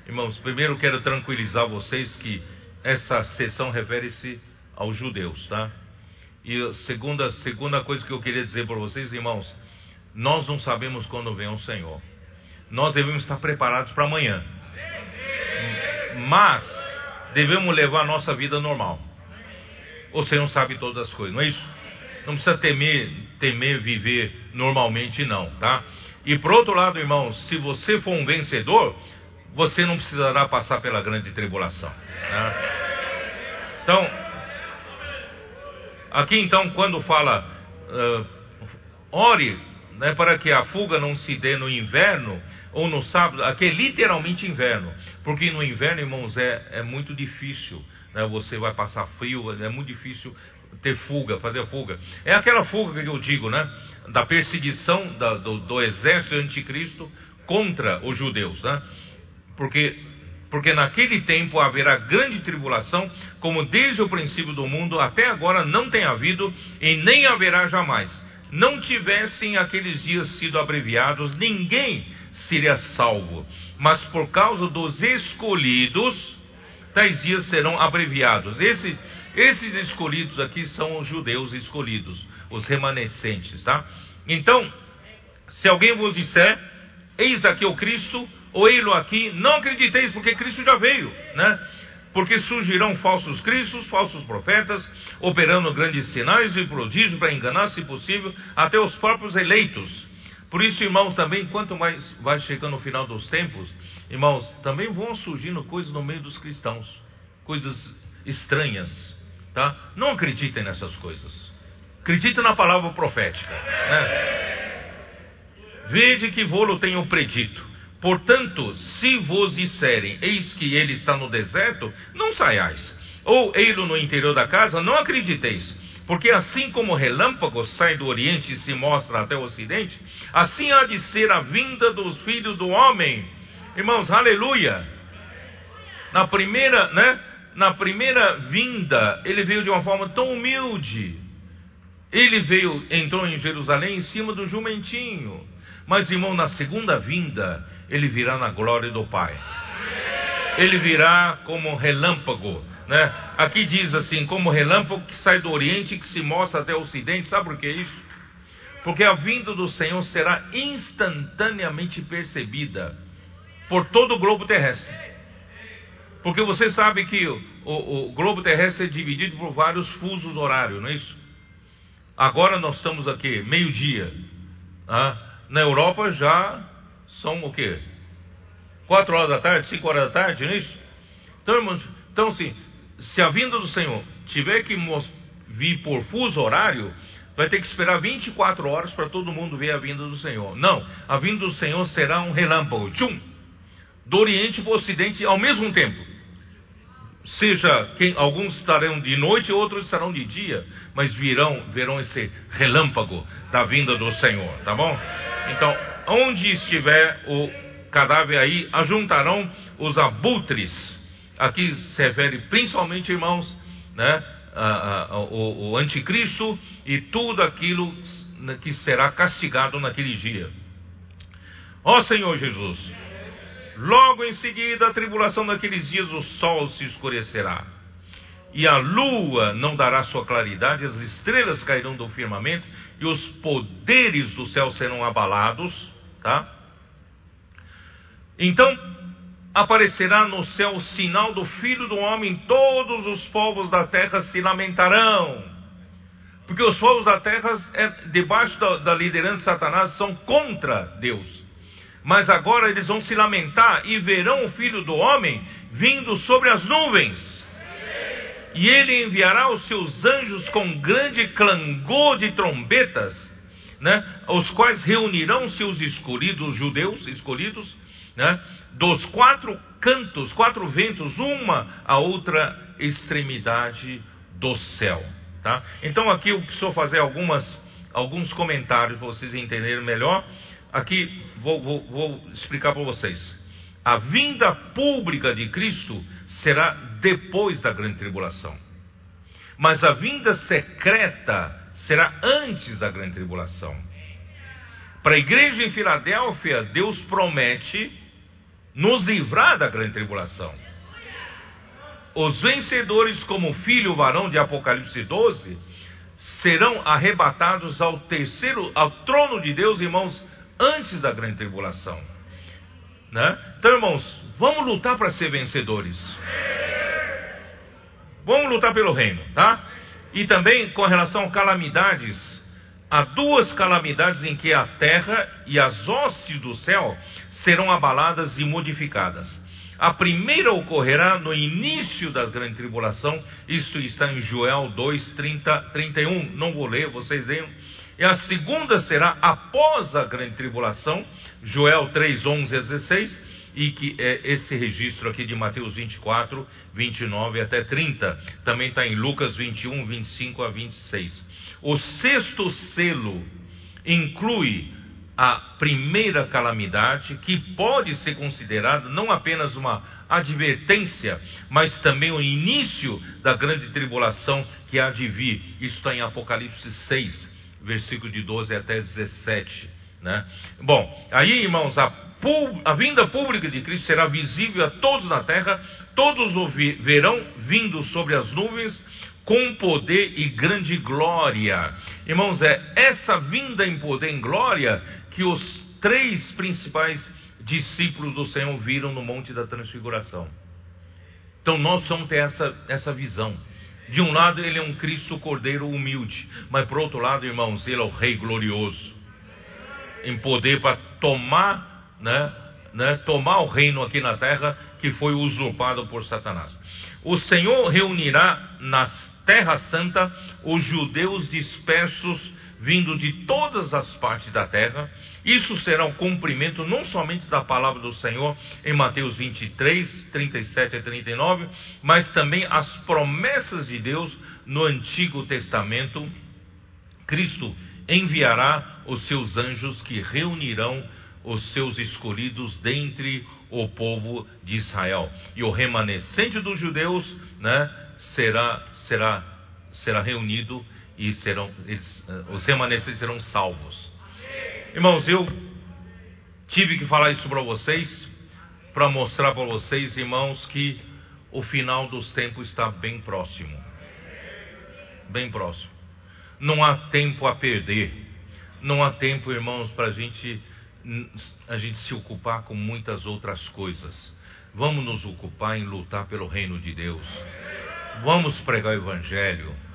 S1: Irmãos, primeiro quero tranquilizar vocês que essa sessão refere-se aos judeus, tá? E a segunda, segunda coisa que eu queria dizer para vocês, irmãos, nós não sabemos quando vem o Senhor. Nós devemos estar preparados para amanhã. Mas devemos levar a nossa vida normal. O Senhor sabe todas as coisas, não é isso? Não precisa temer, temer viver normalmente, não, tá? E por outro lado, irmãos, se você for um vencedor, você não precisará passar pela grande tribulação. Tá? Então, Aqui então, quando fala uh, ore né, para que a fuga não se dê no inverno ou no sábado, aqui é literalmente inverno, porque no inverno, irmãos, é, é muito difícil. Né, você vai passar frio, é muito difícil ter fuga, fazer fuga. É aquela fuga que eu digo, né? Da perseguição da, do, do exército anticristo contra os judeus, né? Porque porque naquele tempo haverá grande tribulação, como desde o princípio do mundo até agora não tem havido e nem haverá jamais. Não tivessem aqueles dias sido abreviados, ninguém seria salvo. Mas por causa dos escolhidos, tais dias serão abreviados. Esse, esses escolhidos aqui são os judeus escolhidos, os remanescentes, tá? Então, se alguém vos disser, eis aqui o Cristo, ou ei-lo aqui, não acrediteis, porque Cristo já veio, né? Porque surgirão falsos cristos, falsos profetas, operando grandes sinais e prodígios para enganar, se possível, até os próprios eleitos. Por isso, irmãos, também, quanto mais vai chegando o final dos tempos, irmãos, também vão surgindo coisas no meio dos cristãos, coisas estranhas, tá? Não acreditem nessas coisas. Acreditem na palavra profética. Né? Vede que vou-lo tenho predito. Portanto, se vos disserem, eis que ele está no deserto, não saiais. Ou ei-lo no interior da casa, não acrediteis. Porque assim como o relâmpago sai do Oriente e se mostra até o Ocidente, assim há de ser a vinda dos filhos do homem. Irmãos, aleluia! Na primeira, né? Na primeira vinda, ele veio de uma forma tão humilde. Ele veio, entrou em Jerusalém em cima do jumentinho. Mas, irmão, na segunda vinda, ele virá na glória do Pai. Ele virá como relâmpago, né? Aqui diz assim, como relâmpago que sai do Oriente e que se mostra até o Ocidente. Sabe por que isso? Porque a vinda do Senhor será instantaneamente percebida por todo o globo terrestre. Porque você sabe que o, o, o globo terrestre é dividido por vários fusos horários, não é isso? Agora nós estamos aqui, meio-dia. Ah, na Europa já são o quê? Quatro horas da tarde, cinco horas da tarde, não é isso? Então, irmãos, então assim, se a vinda do Senhor tiver que vir por fuso horário, vai ter que esperar 24 horas para todo mundo ver a vinda do Senhor. Não, a vinda do Senhor será um relâmpago, tchum, do Oriente para o Ocidente ao mesmo tempo. Seja quem, alguns estarão de noite, outros estarão de dia, mas virão, verão esse relâmpago da vinda do Senhor, tá bom? Então, onde estiver o cadáver aí, ajuntarão os abutres. Aqui se refere principalmente, irmãos, né, a, a, o, o anticristo e tudo aquilo que será castigado naquele dia. Ó Senhor Jesus, logo em seguida a tribulação daqueles dias o sol se escurecerá e a lua não dará sua claridade, as estrelas cairão do firmamento e os poderes do céu serão abalados, tá? Então aparecerá no céu o sinal do Filho do Homem, todos os povos da terra se lamentarão. Porque os povos da terra, é, debaixo da, da liderança de Satanás, são contra Deus. Mas agora eles vão se lamentar e verão o Filho do Homem vindo sobre as nuvens e ele enviará os seus anjos com grande clangor de trombetas, né, os quais reunirão seus escolhidos judeus, escolhidos, né, dos quatro cantos, quatro ventos, uma a outra extremidade do céu. Tá? Então aqui eu preciso fazer algumas, alguns comentários para vocês entenderem melhor. Aqui vou, vou, vou explicar para vocês. A vinda pública de Cristo será depois da grande tribulação. Mas a vinda secreta será antes da grande tribulação. Para a igreja em Filadélfia, Deus promete nos livrar da grande tribulação. Os vencedores, como filho varão de Apocalipse 12, serão arrebatados ao terceiro, ao trono de Deus, irmãos, antes da grande tribulação. Né? Então, irmãos, vamos lutar para ser vencedores. Vamos lutar pelo reino, tá? E também com relação a calamidades, há duas calamidades em que a terra e as hostes do céu serão abaladas e modificadas. A primeira ocorrerá no início da grande tribulação, isto está em Joel 2, 30, 31. Não vou ler, vocês leiam. E a segunda será após a grande tribulação, Joel 3, 11 a 16, e que é esse registro aqui de Mateus 24, 29 até 30. Também está em Lucas 21, 25 a 26. O sexto selo inclui a primeira calamidade, que pode ser considerada não apenas uma advertência, mas também o início da grande tribulação que há de vir. Isso está em Apocalipse 6, versículo de 12 até 17. Né? Bom, aí irmãos, a, a vinda pública de Cristo será visível a todos na terra, todos o verão vindo sobre as nuvens com poder e grande glória. Irmãos, é essa vinda em poder e glória que os três principais discípulos do Senhor viram no Monte da Transfiguração. Então nós vamos ter essa, essa visão. De um lado, ele é um Cristo Cordeiro humilde, mas por outro lado, irmãos, ele é o Rei glorioso, em poder para tomar, né, né, tomar o reino aqui na terra que foi usurpado por Satanás. O Senhor reunirá na Terra Santa os judeus dispersos vindo de todas as partes da terra. Isso será um cumprimento não somente da palavra do Senhor em Mateus 23, 37 e 39, mas também as promessas de Deus no Antigo Testamento. Cristo enviará os seus anjos que reunirão os seus escolhidos dentre o povo de Israel. E o remanescente dos judeus né, será, será, será reunido e serão, eh, os remanescentes serão salvos. Irmãos, eu tive que falar isso para vocês, para mostrar para vocês, irmãos, que o final dos tempos está bem próximo. Bem próximo. Não há tempo a perder. Não há tempo, irmãos, para a gente, a gente se ocupar com muitas outras coisas. Vamos nos ocupar em lutar pelo reino de Deus. Vamos pregar o Evangelho.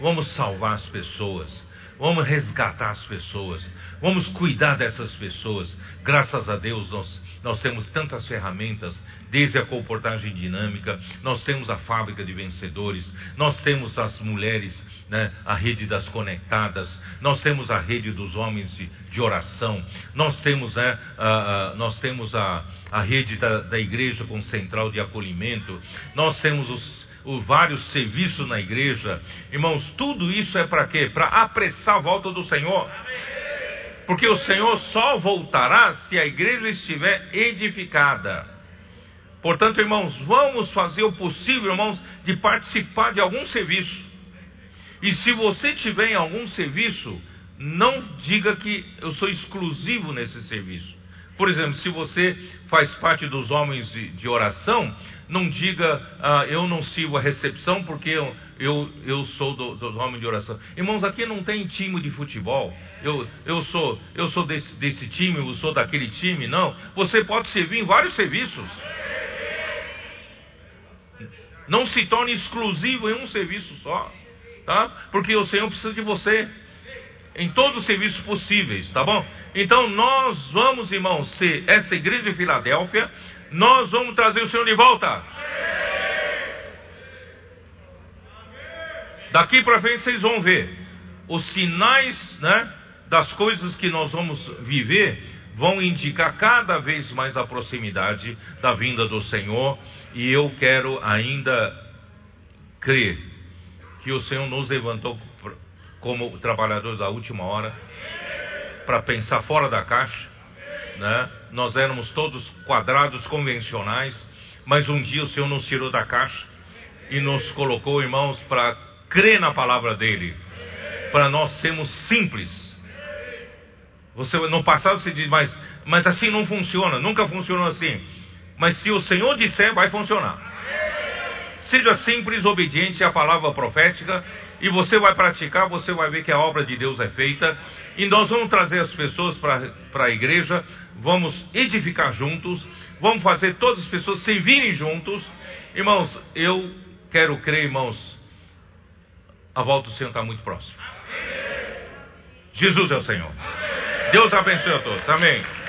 S1: Vamos salvar as pessoas. Vamos resgatar as pessoas. Vamos cuidar dessas pessoas. Graças a Deus nós, nós temos tantas ferramentas, desde a comportagem dinâmica, nós temos a fábrica de vencedores, nós temos as mulheres, né, a rede das conectadas, nós temos a rede dos homens de, de oração, nós temos, né, a, a, nós temos a, a rede da, da igreja com central de acolhimento, nós temos os os vários serviços na igreja. Irmãos, tudo isso é para quê? Para apressar a volta do Senhor. Porque o Senhor só voltará se a igreja estiver edificada. Portanto, irmãos, vamos fazer o possível, irmãos, de participar de algum serviço. E se você tiver em algum serviço, não diga que eu sou exclusivo nesse serviço. Por exemplo, se você faz parte dos homens de, de oração, não diga, ah, eu não sirvo a recepção porque eu, eu, eu sou do, dos homens de oração. Irmãos, aqui não tem time de futebol. Eu, eu sou, eu sou desse, desse time, eu sou daquele time. Não. Você pode servir em vários serviços. Não se torne exclusivo em um serviço só. Tá? Porque o Senhor precisa de você em todos os serviços possíveis, tá bom? Então nós vamos, irmãos, ser essa igreja de Filadélfia, nós vamos trazer o Senhor de volta. Daqui para frente vocês vão ver os sinais, né, das coisas que nós vamos viver vão indicar cada vez mais a proximidade da vinda do Senhor, e eu quero ainda crer que o Senhor nos levantou como trabalhadores da última hora, para pensar fora da caixa. Né? Nós éramos todos quadrados convencionais, mas um dia o Senhor nos tirou da caixa e nos colocou, irmãos, para crer na palavra dele, para nós sermos simples. Você no passado você diz, mas, mas assim não funciona, nunca funcionou assim. Mas se o Senhor disser, vai funcionar. Seja simples, obediente à palavra profética e você vai praticar, você vai ver que a obra de Deus é feita. E nós vamos trazer as pessoas para a igreja, vamos edificar juntos, vamos fazer todas as pessoas servirem juntos. Irmãos, eu quero crer, irmãos, a volta do Senhor está muito próxima. Jesus é o Senhor. Deus abençoe a todos. Amém.